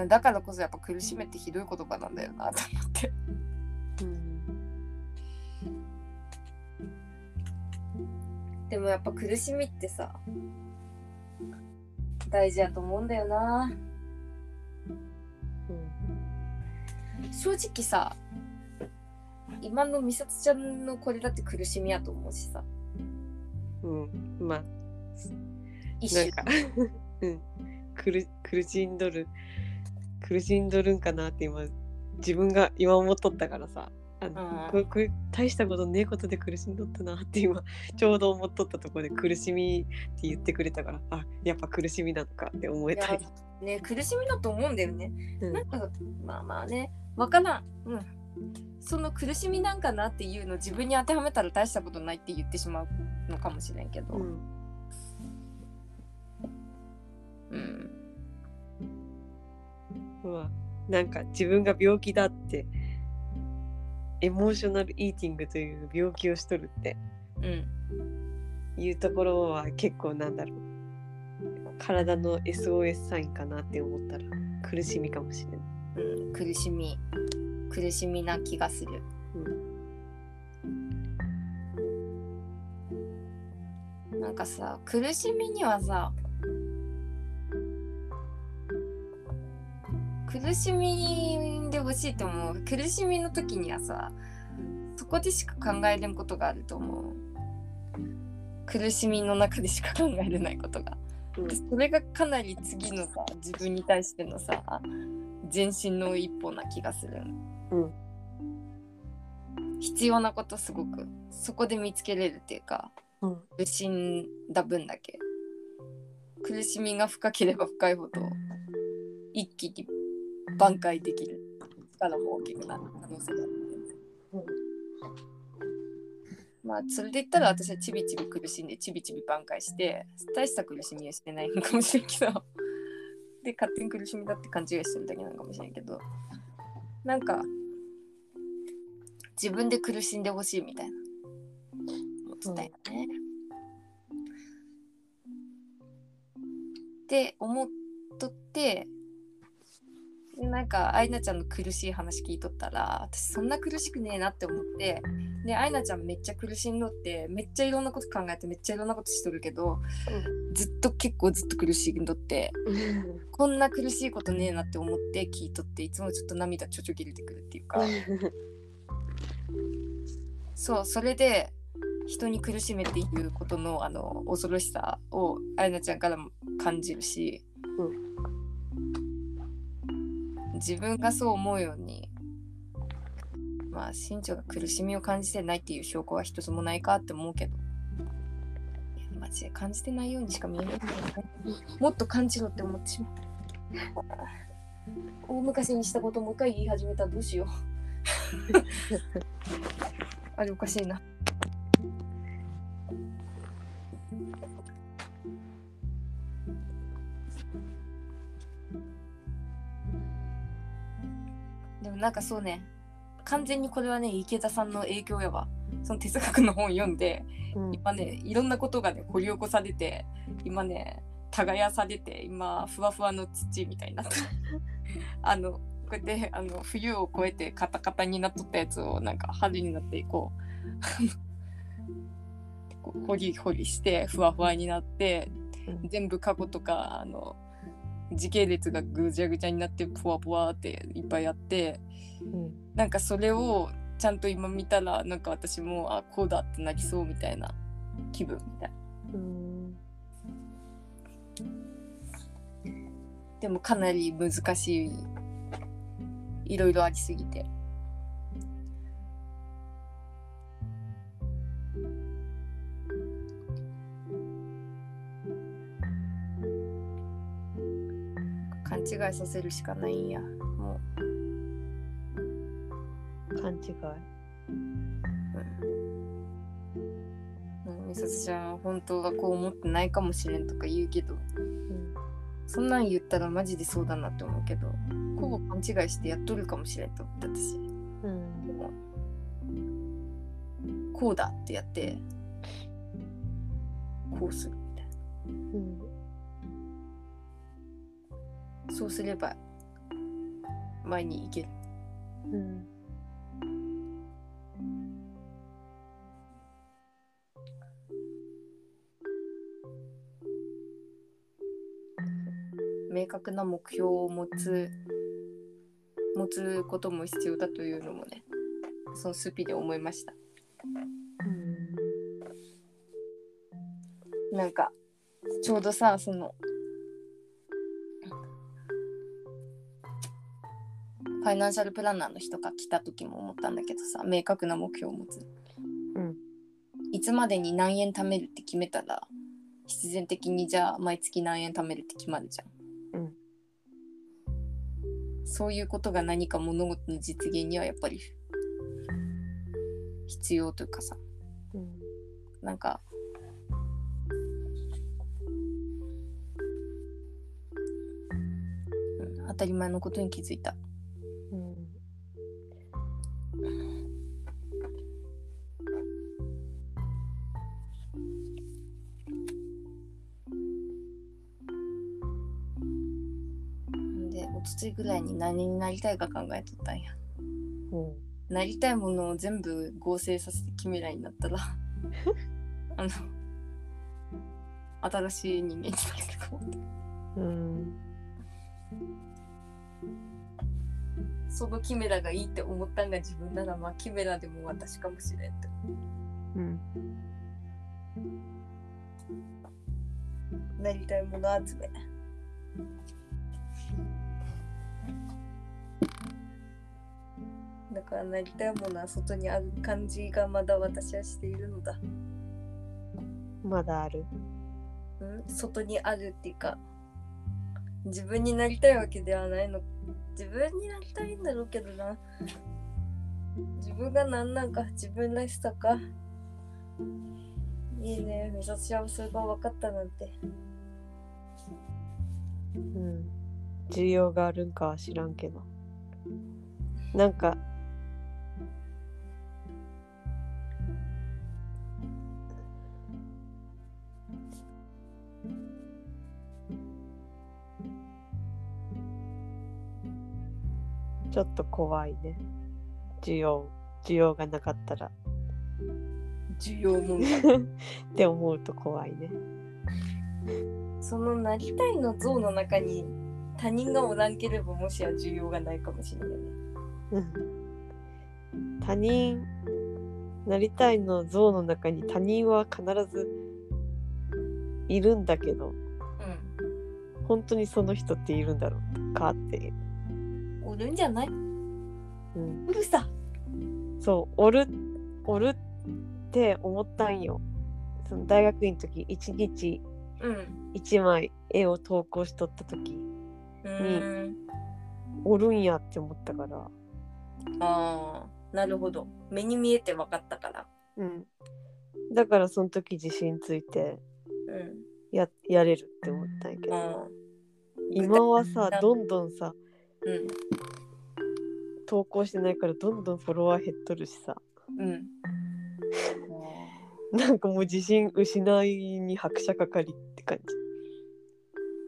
だからこそやっぱ苦しめってひどい言葉なんだよなと思って。うん。でもやっぱ苦しみってさ大事やと思うんだよな。正直さ今の美里ちゃんのこれだって苦しみやと思うしさ。うん。うんまあ。一種なんか。うん。苦苦しんどる。苦しんどるんかなって今自分が今思っとったからさ。あの、うん。これこれ大したことねえことで苦しんどったなって今ちょうど思っとったところで苦しみって言ってくれたからあやっぱ苦しみなのかって思えた。り、ね苦しみだと思うんだよね。うん。なんかまあまあね。わからん。うんその苦しみなんかなっていうのを自分に当てはめたら大したことないって言ってしまうのかもしれんけど。うん。うん。まあなんか自分が病気だってエモーショナルイーティングという病気をしとるってうん。いうところは結構なんだろう。体の SOS サインかなって思ったら苦しみかもしれない。うん、苦しみ苦しみな気がする。なんかさ苦しみにはさ苦しみでほしいと思う。苦しみの時にはさそこでしか考えれんことがあると思う。苦しみの中でしか考えれないことが。うん。でそれがかなり次のさ自分に対してのさ前進の一歩な気がする。うん。必要なことすごくそこで見つけれるっていうかうん。苦しんだ分だけ。苦しみが深ければ深いほど一気に挽回できる力も大きくなる可能性がある、うん。まあそれで言ったら私はちびちび苦しんでちびちび挽回して大した苦しみはしてないのかもしれんけどで勝手に苦しみだって勘違いしてるだけなのかもしれんけどなんか自分で苦しんでほしいみたいな思ってたよね。って思っとってなんかアイナちゃんの苦しい話聞いとったら私そんな苦しくねえなって思ってでアイナちゃんめっちゃ苦しんどってめっちゃいろんなこと考えてめっちゃいろんなことしとるけどずっと結構ずっと苦しんどってこんな苦しいことねえなって思って聞いとっていつもちょっと涙ちょちょぎれてくるっていうか。そうそれで人に苦しめっていうことのあの恐ろしさをアイナちゃんからも感じるし、自分がそう思うようにまあ身長が苦しみを感じてないっていう証拠は一つもないかって思うけど。マジで感じてないようにしか見えない。もっと感じろって思ってしまう。大昔にしたこともう一回言い始めたらどうしよう。あれおかしいななんかそうね完全にこれはね池田さんの影響やわ。その哲学の本読んでうん。今ねいろんなことがね掘り起こされて今ね耕されて今ふわふわの土みたいになった。あのこうやってあの冬を越えてカタカタになっとったやつをなんか春になってこうこう。ホリホリしてふわふわになってうん。全部過去とかあの時系列がぐちゃぐちゃになってポワポワっていっぱいあってうん。なんかそれをちゃんと今見たらなんか私もあこうだってなりそうみたいな気分みたいでもかなり難しいいろいろありすぎて。勘違いさせるしかないんやも勘違い。ううん。美里ちゃんは本当はこう思ってないかもしれんとか言うけどうんそんなん言ったらマジでそうだなって思うけどほぼ勘違いしてやっとるかもしれんと思って私。うん。でもこうだってやってこうするみたいうん。なそうすれば前に行ける。うん明確な目標を持つ持つことも必要だというのもねそのスピで思いました。なんかちょうどさそのファイナンシャルプランナーの人が来た時も思ったんだけどさ明確な目標を持つ。うん。いつまでに何円貯めるって決めたら必然的にじゃあ毎月何円貯めるって決まるじゃん、うんそういうことが何か物事の実現にはやっぱり必要というかさ。うんなんかうん当たり前のことに気づいた。に何になりたいか考えとったんや。うんなりたいものを全部合成させてキメラになったらあの新しい人間になるかもって。うん。そのキメラがいいって思ったんが自分ならまあキメラでも私かもしれんって。うん。なりたいもの集めからなりたいものは外にある感じがまだ私はしているのだ、まだある。うん、外にあるっていうか自分になりたいわけではないの。自分になりたいんだろうけどな。自分が何なんか自分らしさか。いいね。目指しはそれが分かったなんて。うん。需要があるんかは知らんけど。なんかちょっと怖いね。需要需要がなかったら。需要問題 って思うと怖いね。そのなりたいの像の中に他人がおらんければもしや需要がないかもしれないね。うん。他人なりたいの像の中に他人は必ずいるんだけどう本当にその人っているんだろうかっていう、んおるんじゃない？うん、うるさ。そうおるおるって思ったんよ。その大学院の時一日うん。一枚絵を投稿しとった時うーん。おるんやって思ったから。ああなるほど。目に見えて分かったから。うん。だからその時自信ついてうん。ややれるって思ったんやけど。あ今はさどんどんさうん。投稿してないからどんどんフォロワー減っとるしさ。うん。なんかもう自信失いに拍車かかりって感じ。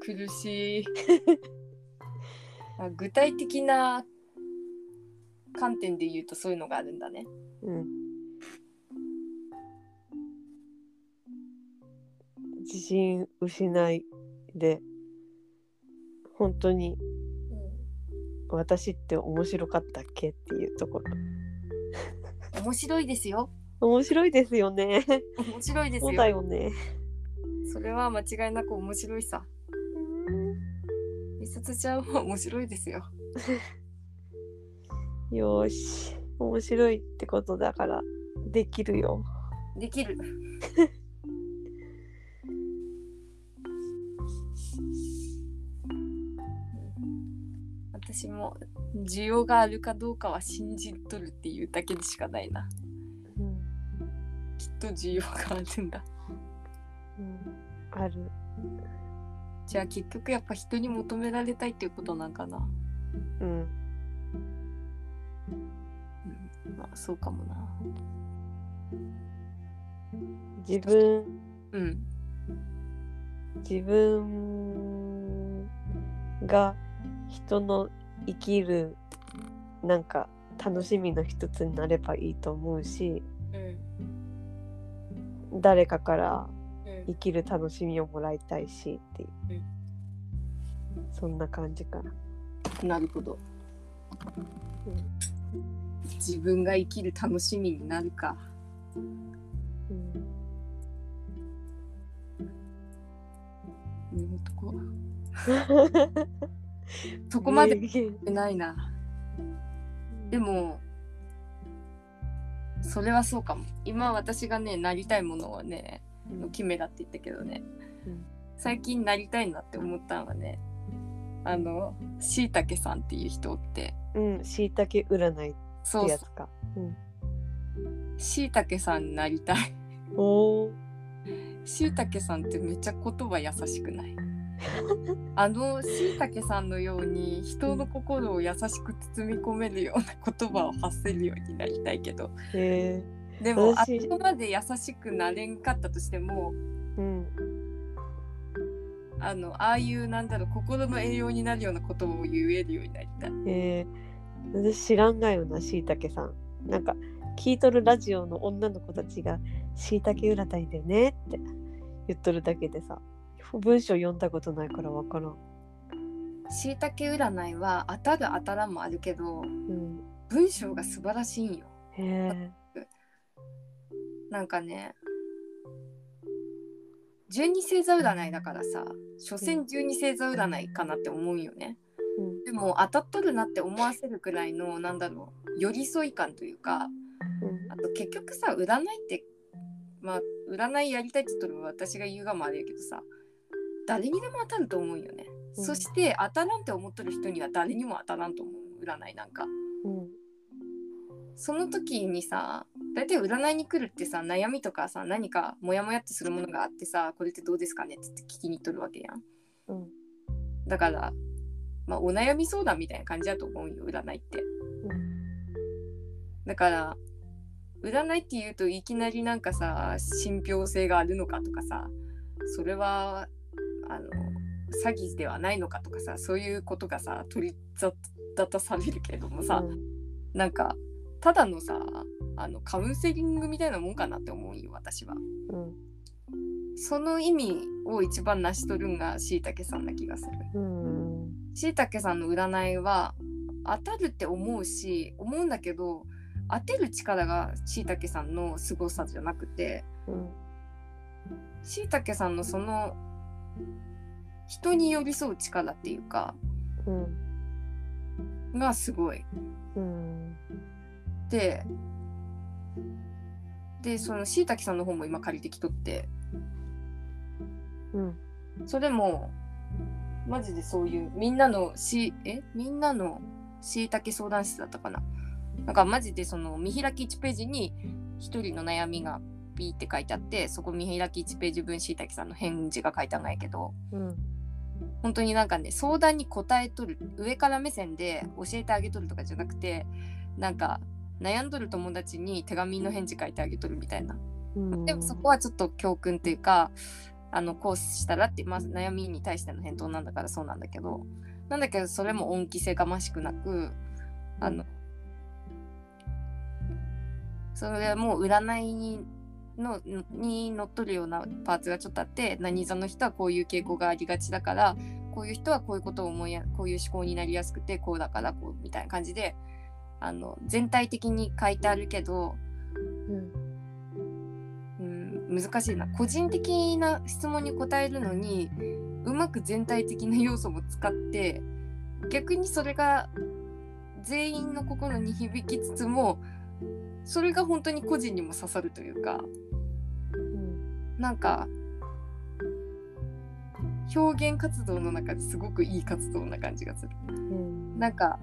苦しい。あ具体的な観点で言うとそういうのがあるんだね。うん。自信失いで本当に私って面白かったっけっていうところ。面白いですよ。面白いですよね。面白いですそうだよよね。それは間違いなく面白いさ。美里ちゃんは面白いですよ。よーし。面白いってことだからできるよ。できる私も需要があるかどうかは信じとるっていうだけでしかないな。うん、きっと需要があるんだ。うん、ある。じゃあ結局やっぱ人に求められたいっていうことなんかな。うん。うん。まあそうかもな。自分。うん。自分が人の生きるなんか楽しみの一つになればいいと思うしうん誰かからうん。生きる楽しみをもらいたいしっていう、そんな感じかな。なるほど。うん自分が生きる楽しみになるか。うん。うん。と こそこまでないな。でもそれはそうかも。今私がねなりたいものはねのキメラって言ったけどね、うん。最近なりたいなって思ったのはねあのしいたけさんっていう人って。うん、しいたけ占いっそうてやつか。うん、しいたけさんになりたい。おー。しいたけさんってめっちゃ言葉優しくない？あのしいたけさんのように人の心を優しく包み込めるような言葉を発せるようになりたいけど。へでもあ私そこまで優しくなれんかったとしてもーうんあのああいうなんだろう心の栄養になるようなことを言えるようになりたい。えー、私知らんがよなしいたけさん。なんか聞いとるラジオの女の子たちがしいたけ占いだよねって言っとるだけでさ文章読んだことないからわからん。しいたけ占いは当たる当たらんもあるけどうん、文章が素晴らしいんよ。へえ。なんかね十二星座占いだからさ所詮十二星座占いかなって思うよね。うんでも当たっとるなって思わせるくらいのなんだろう寄り添い感というかうんあと結局さ占いってまあ占いやりたいって言っとる私が言うがもあれやけどさ誰にでも当たると思うよね、うん。そして当たらんって思っとる人には誰にも当たらんと思う。占いなんか。うん。その時にさ大体占いに来るってさ悩みとかさ何かモヤモヤってするものがあってさこれってどうですかねって言って聞きにとるわけやん。うん。だからまあお悩み相談みたいな感じだと思うよ占いって。だから占いって言うといきなりなんかさ信憑性があるのかとかさそれはあの詐欺ではないのかとかさそういうことがさ取り沙汰されるけれどもさ、うん。なんかただのさあのカウンセリングみたいなもんかなって思うよ私は。うん。その意味を一番成し遂るんがしいたけさんな気がする。うんしいたけさんの占いは当たるって思うし思うんだけど当てる力がしいたけさんの凄さじゃなくてうん。しいたけさんのその人に寄り添う力っていうかうんがすごい。うん。ででそのしいたけさんの方も今借りてきとって。うん。それもマジでそういうみんなのしえ？みんなのしいたけ相談室だったかな。なんかマジでその見開き1ページに一人の悩みがピーって書いてあってそこ見開き1ページ分しいたけさんの返事が書いてあるんやけどうん。本当になんかね相談に答えとる上から目線で教えてあげとるとかじゃなくてなんか悩んどる友達に手紙の返事書いてあげとるみたいな。うん。でもそこはちょっと教訓っていうかあのこうしたらって、まあ、悩みに対しての返答なんだからそうなんだけどなんだけどそれも恩着せがましくなくあのそれはもう占いにのにのっとるようなパーツがちょっとあって何座の人はこういう傾向がありがちだからこういう人はこういうことを思いやこういう思考になりやすくてこうだからこうみたいな感じであの全体的に書いてあるけど、うん。うん、難しいな。個人的な質問に答えるのにうまく全体的な要素も使って逆にそれが全員の心に響きつつもそれが本当に個人にも刺さるというかうん。なんか表現活動の中ですごくいい活動な感じがする。うん。なんか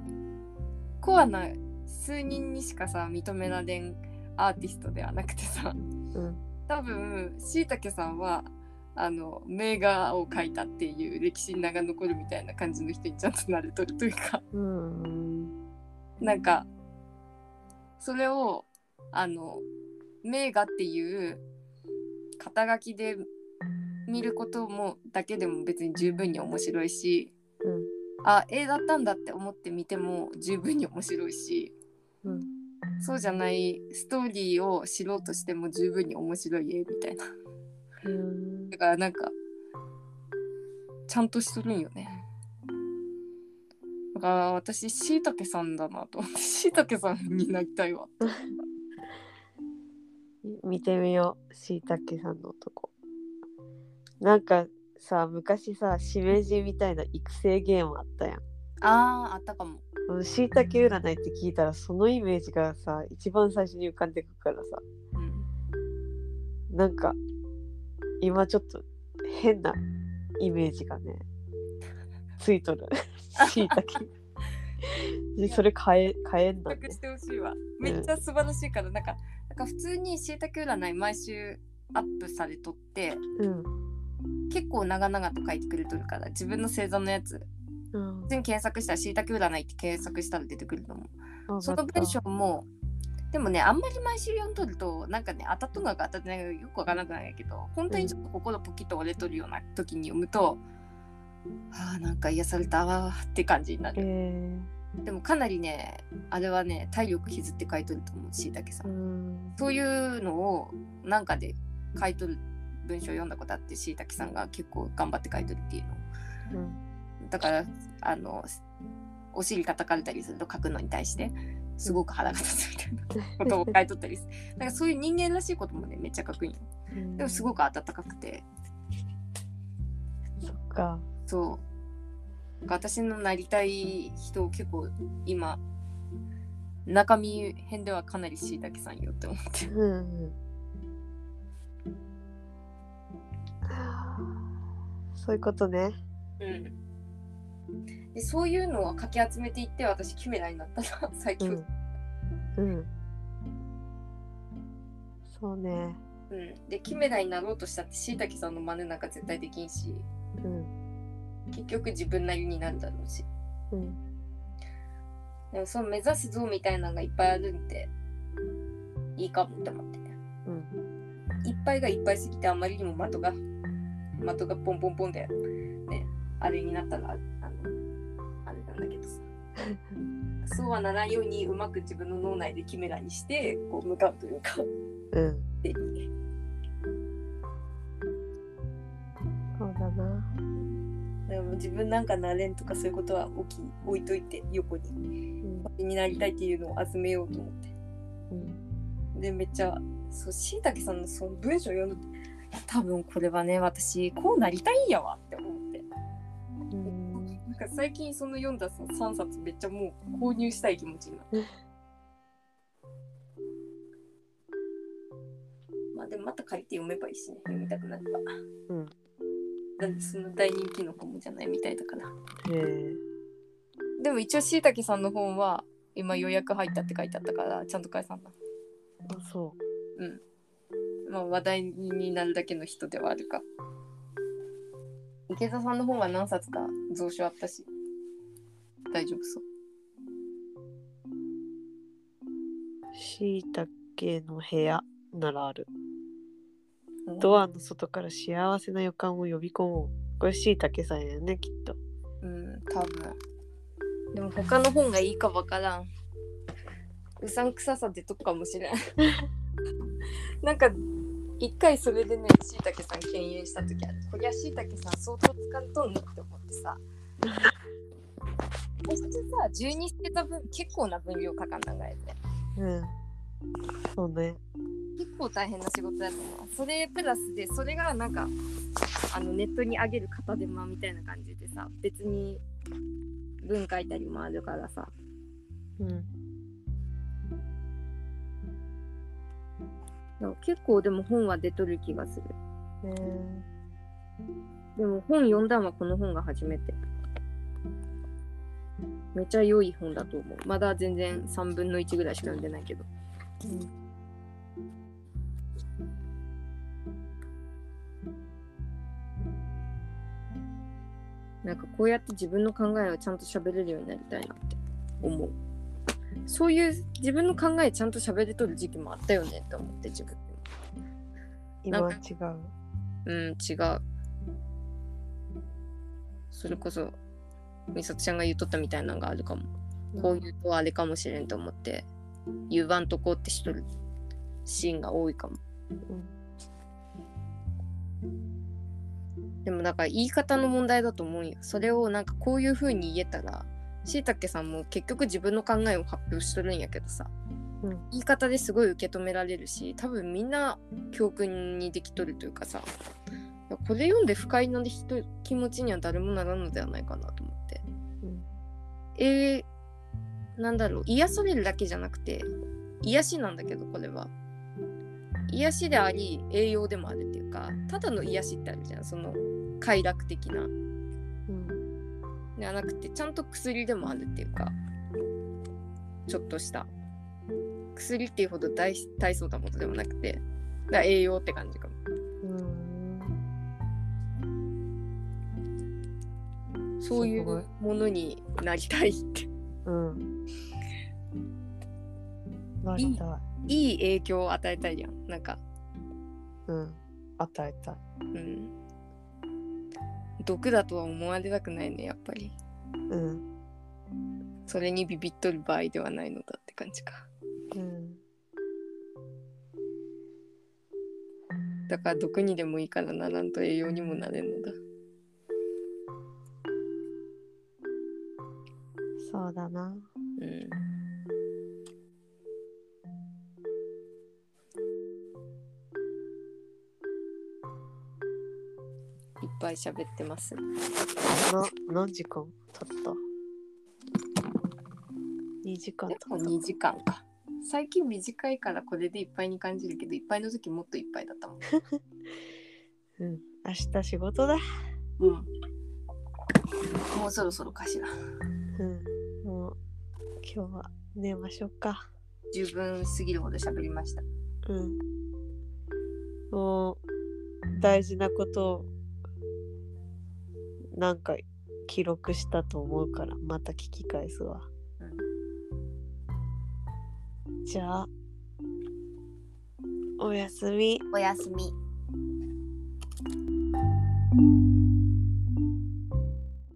コアな数人にしかさ認められんアーティストではなくてさうん。多分しいたけさんはあの名画を描いたっていう歴史に名が残るみたいな感じの人にちゃんとなれとるというか。うん。なんかそれをあの名画っていう肩書きで見ることもだけでも別に十分に面白いしうん。あ絵だったんだって思って見ても十分に面白いしうん。そうじゃないストーリーを知ろうとしても十分に面白い絵みたいな。うん。だからなんかちゃんとしとるんよね。だから私しいたけさんだなと思ってしいたけさんになりたいわ 見てみよう。しいたけさんの男なんかさ昔さしめじみたいな育成ゲームあったやん。あーあったかも。しいたけ占いって聞いたらそのイメージがさ一番最初に浮かんでくからさ。うん。なんか今ちょっと変なイメージがねついとる。し いたけでそれ変え変えんだね。めっちゃ素晴らしいからなんかなんか普通にしいたけ占い毎週アップされとってうん。結構長々と書いてくれとるから自分の星座のやつ。うん。普通に検索したらしいたけ占いって検索したら出てくるのもあわかった。その文章もでもねあんまり毎週読んどるとなんかね当たっとるのか当たってないのかよくわからなくないけど本当にちょっと心ポキッと折れとるような時に読むと、あーなんか癒されたわーって感じになる、えでもかなりねあれはね体力削って書いとると思うしいたけさん。そういうのをなんかで書いとる文章を読んだことあってしいたけさんが結構頑張って書いとるっていうの。うんだからあのお尻が叩かれたりすると書くのに対してすごく腹が立つみたいなことを書いとったりする。なんかそういう人間らしいこともねめっちゃ書くん。でもすごく温かくて。そっか。そう私のなりたい人を結構今中身編ではかなりしいたけさんよって思ってる。うんうん。そういうことね。うん。でそういうのをかき集めていって私キメラになったな 最強、うん。うん。そうね。うん、でキメラになろうとしたってしいたけさんの真似なんか絶対できんし。うん結局自分なりになるだろうし。うん。でもその目指す像みたいなのがいっぱいあるんでいいかもって思ってうん。いっぱいがいっぱいすぎてあまりにも的が的がポンポンポンでねあれになったらあのあれなんだけどさ。そうはならんようにうまく自分の脳内でキメラにしてこう向かうというか。うん。そうだな。でも自分なんかなれんとかそういうことは置き置いといて横に。うん。になりたいっていうのを集めようと思って。うん。でめっちゃそうしいたけさんのその文章を読んで多分これはね私こうなりたいんやわって思って。うん。なんか最近その読んだその3冊めっちゃもう購入したい気持ちになるまあでもまた借りて読めばいいしね。読みたくなれば。うんその大人気の本じゃないみたいだから。へえでも一応しいたけさんの本は今予約入ったって書いてあったからちゃんと返さんなあそう。ん。まあ話題になるだけの人ではあるか。池田さんの本は何冊か蔵書あったし。大丈夫そう。うしいたけの部屋ならある。うんドアの外から幸せな予感を呼び込もう。これしいたけさんやねきっと。うん多分。でも他の本がいいかわからん。うさんくささ出とくかもしれん。なんか一回それでねしいたけさん敬遠した時あるこりゃしいたけさん相当使っとんのって思ってさ。そしてさ12捨てた分結構な分量かかん考えて。うん。そうね。結構大変な仕事だと思う。それプラスでそれがなんかあのネットに上げる片手間みたいな感じでさ別に文書いたりもあるからさ。うん。結構でも本は出とる気がする。ねでも本読んだのはこの本が初めて。めっちゃ良い本だと思う。まだ全然3分の1ぐらいしか読んでないけど。うん。なんかこうやって自分の考えをちゃんと喋れるようになりたいなって思う。そういう自分の考えちゃんと喋れとる時期もあったよねって思って自分。今は違う。うん、違う。それこそ、美里ちゃんが言っとったみたいなのがあるかも。こう言うとあれかもしれんと思って、言わんとこうってしとるシーンが多いかも。でもなんか言い方の問題だと思うよ。それをなんかこういう風に言えたら、しいたけさんも結局自分の考えを発表しとるんやけどさ、うん言い方ですごい受け止められるし、多分みんな教訓にできとるというかさ、これ読んで不快な人気持ちには誰もならんのではないかなと思って。うんえー、なんだろう、癒されるだけじゃなくて、癒しなんだけど、これは。癒しであり、栄養でもあるっていうか、ただの癒しってあるじゃん、その快楽的な。うん。ではなくて、ちゃんと薬でもあるっていうか、ちょっとした。薬っていうほど大大層なものでもなくて、だ栄養って感じかも。うん。そういうものになりたいって。うん。なりたい。いい影響を与えたいじゃん。なんか、うん。与えたい。うん。毒だとは思われたくないね、やっぱり。うん。それにビビっとる場合ではないのだって感じか。うん。だから毒にでもいいからならんと栄養にもなれんのだ。そうだな。うん。ぱい喋ってます。な何時間経った？2時間経ったでも2時間か。最近短いからこれでいっぱいに感じるけど、いっぱいの時もっといっぱいだったもん。うん明日仕事だうん。もうそろそろかしら。うんもう今日は寝ましょうか十分すぎるほど喋りました。うんもう大事なことをなんか記録したと思うからまた聞き返すわ、じゃあおやすみ。おやすみ。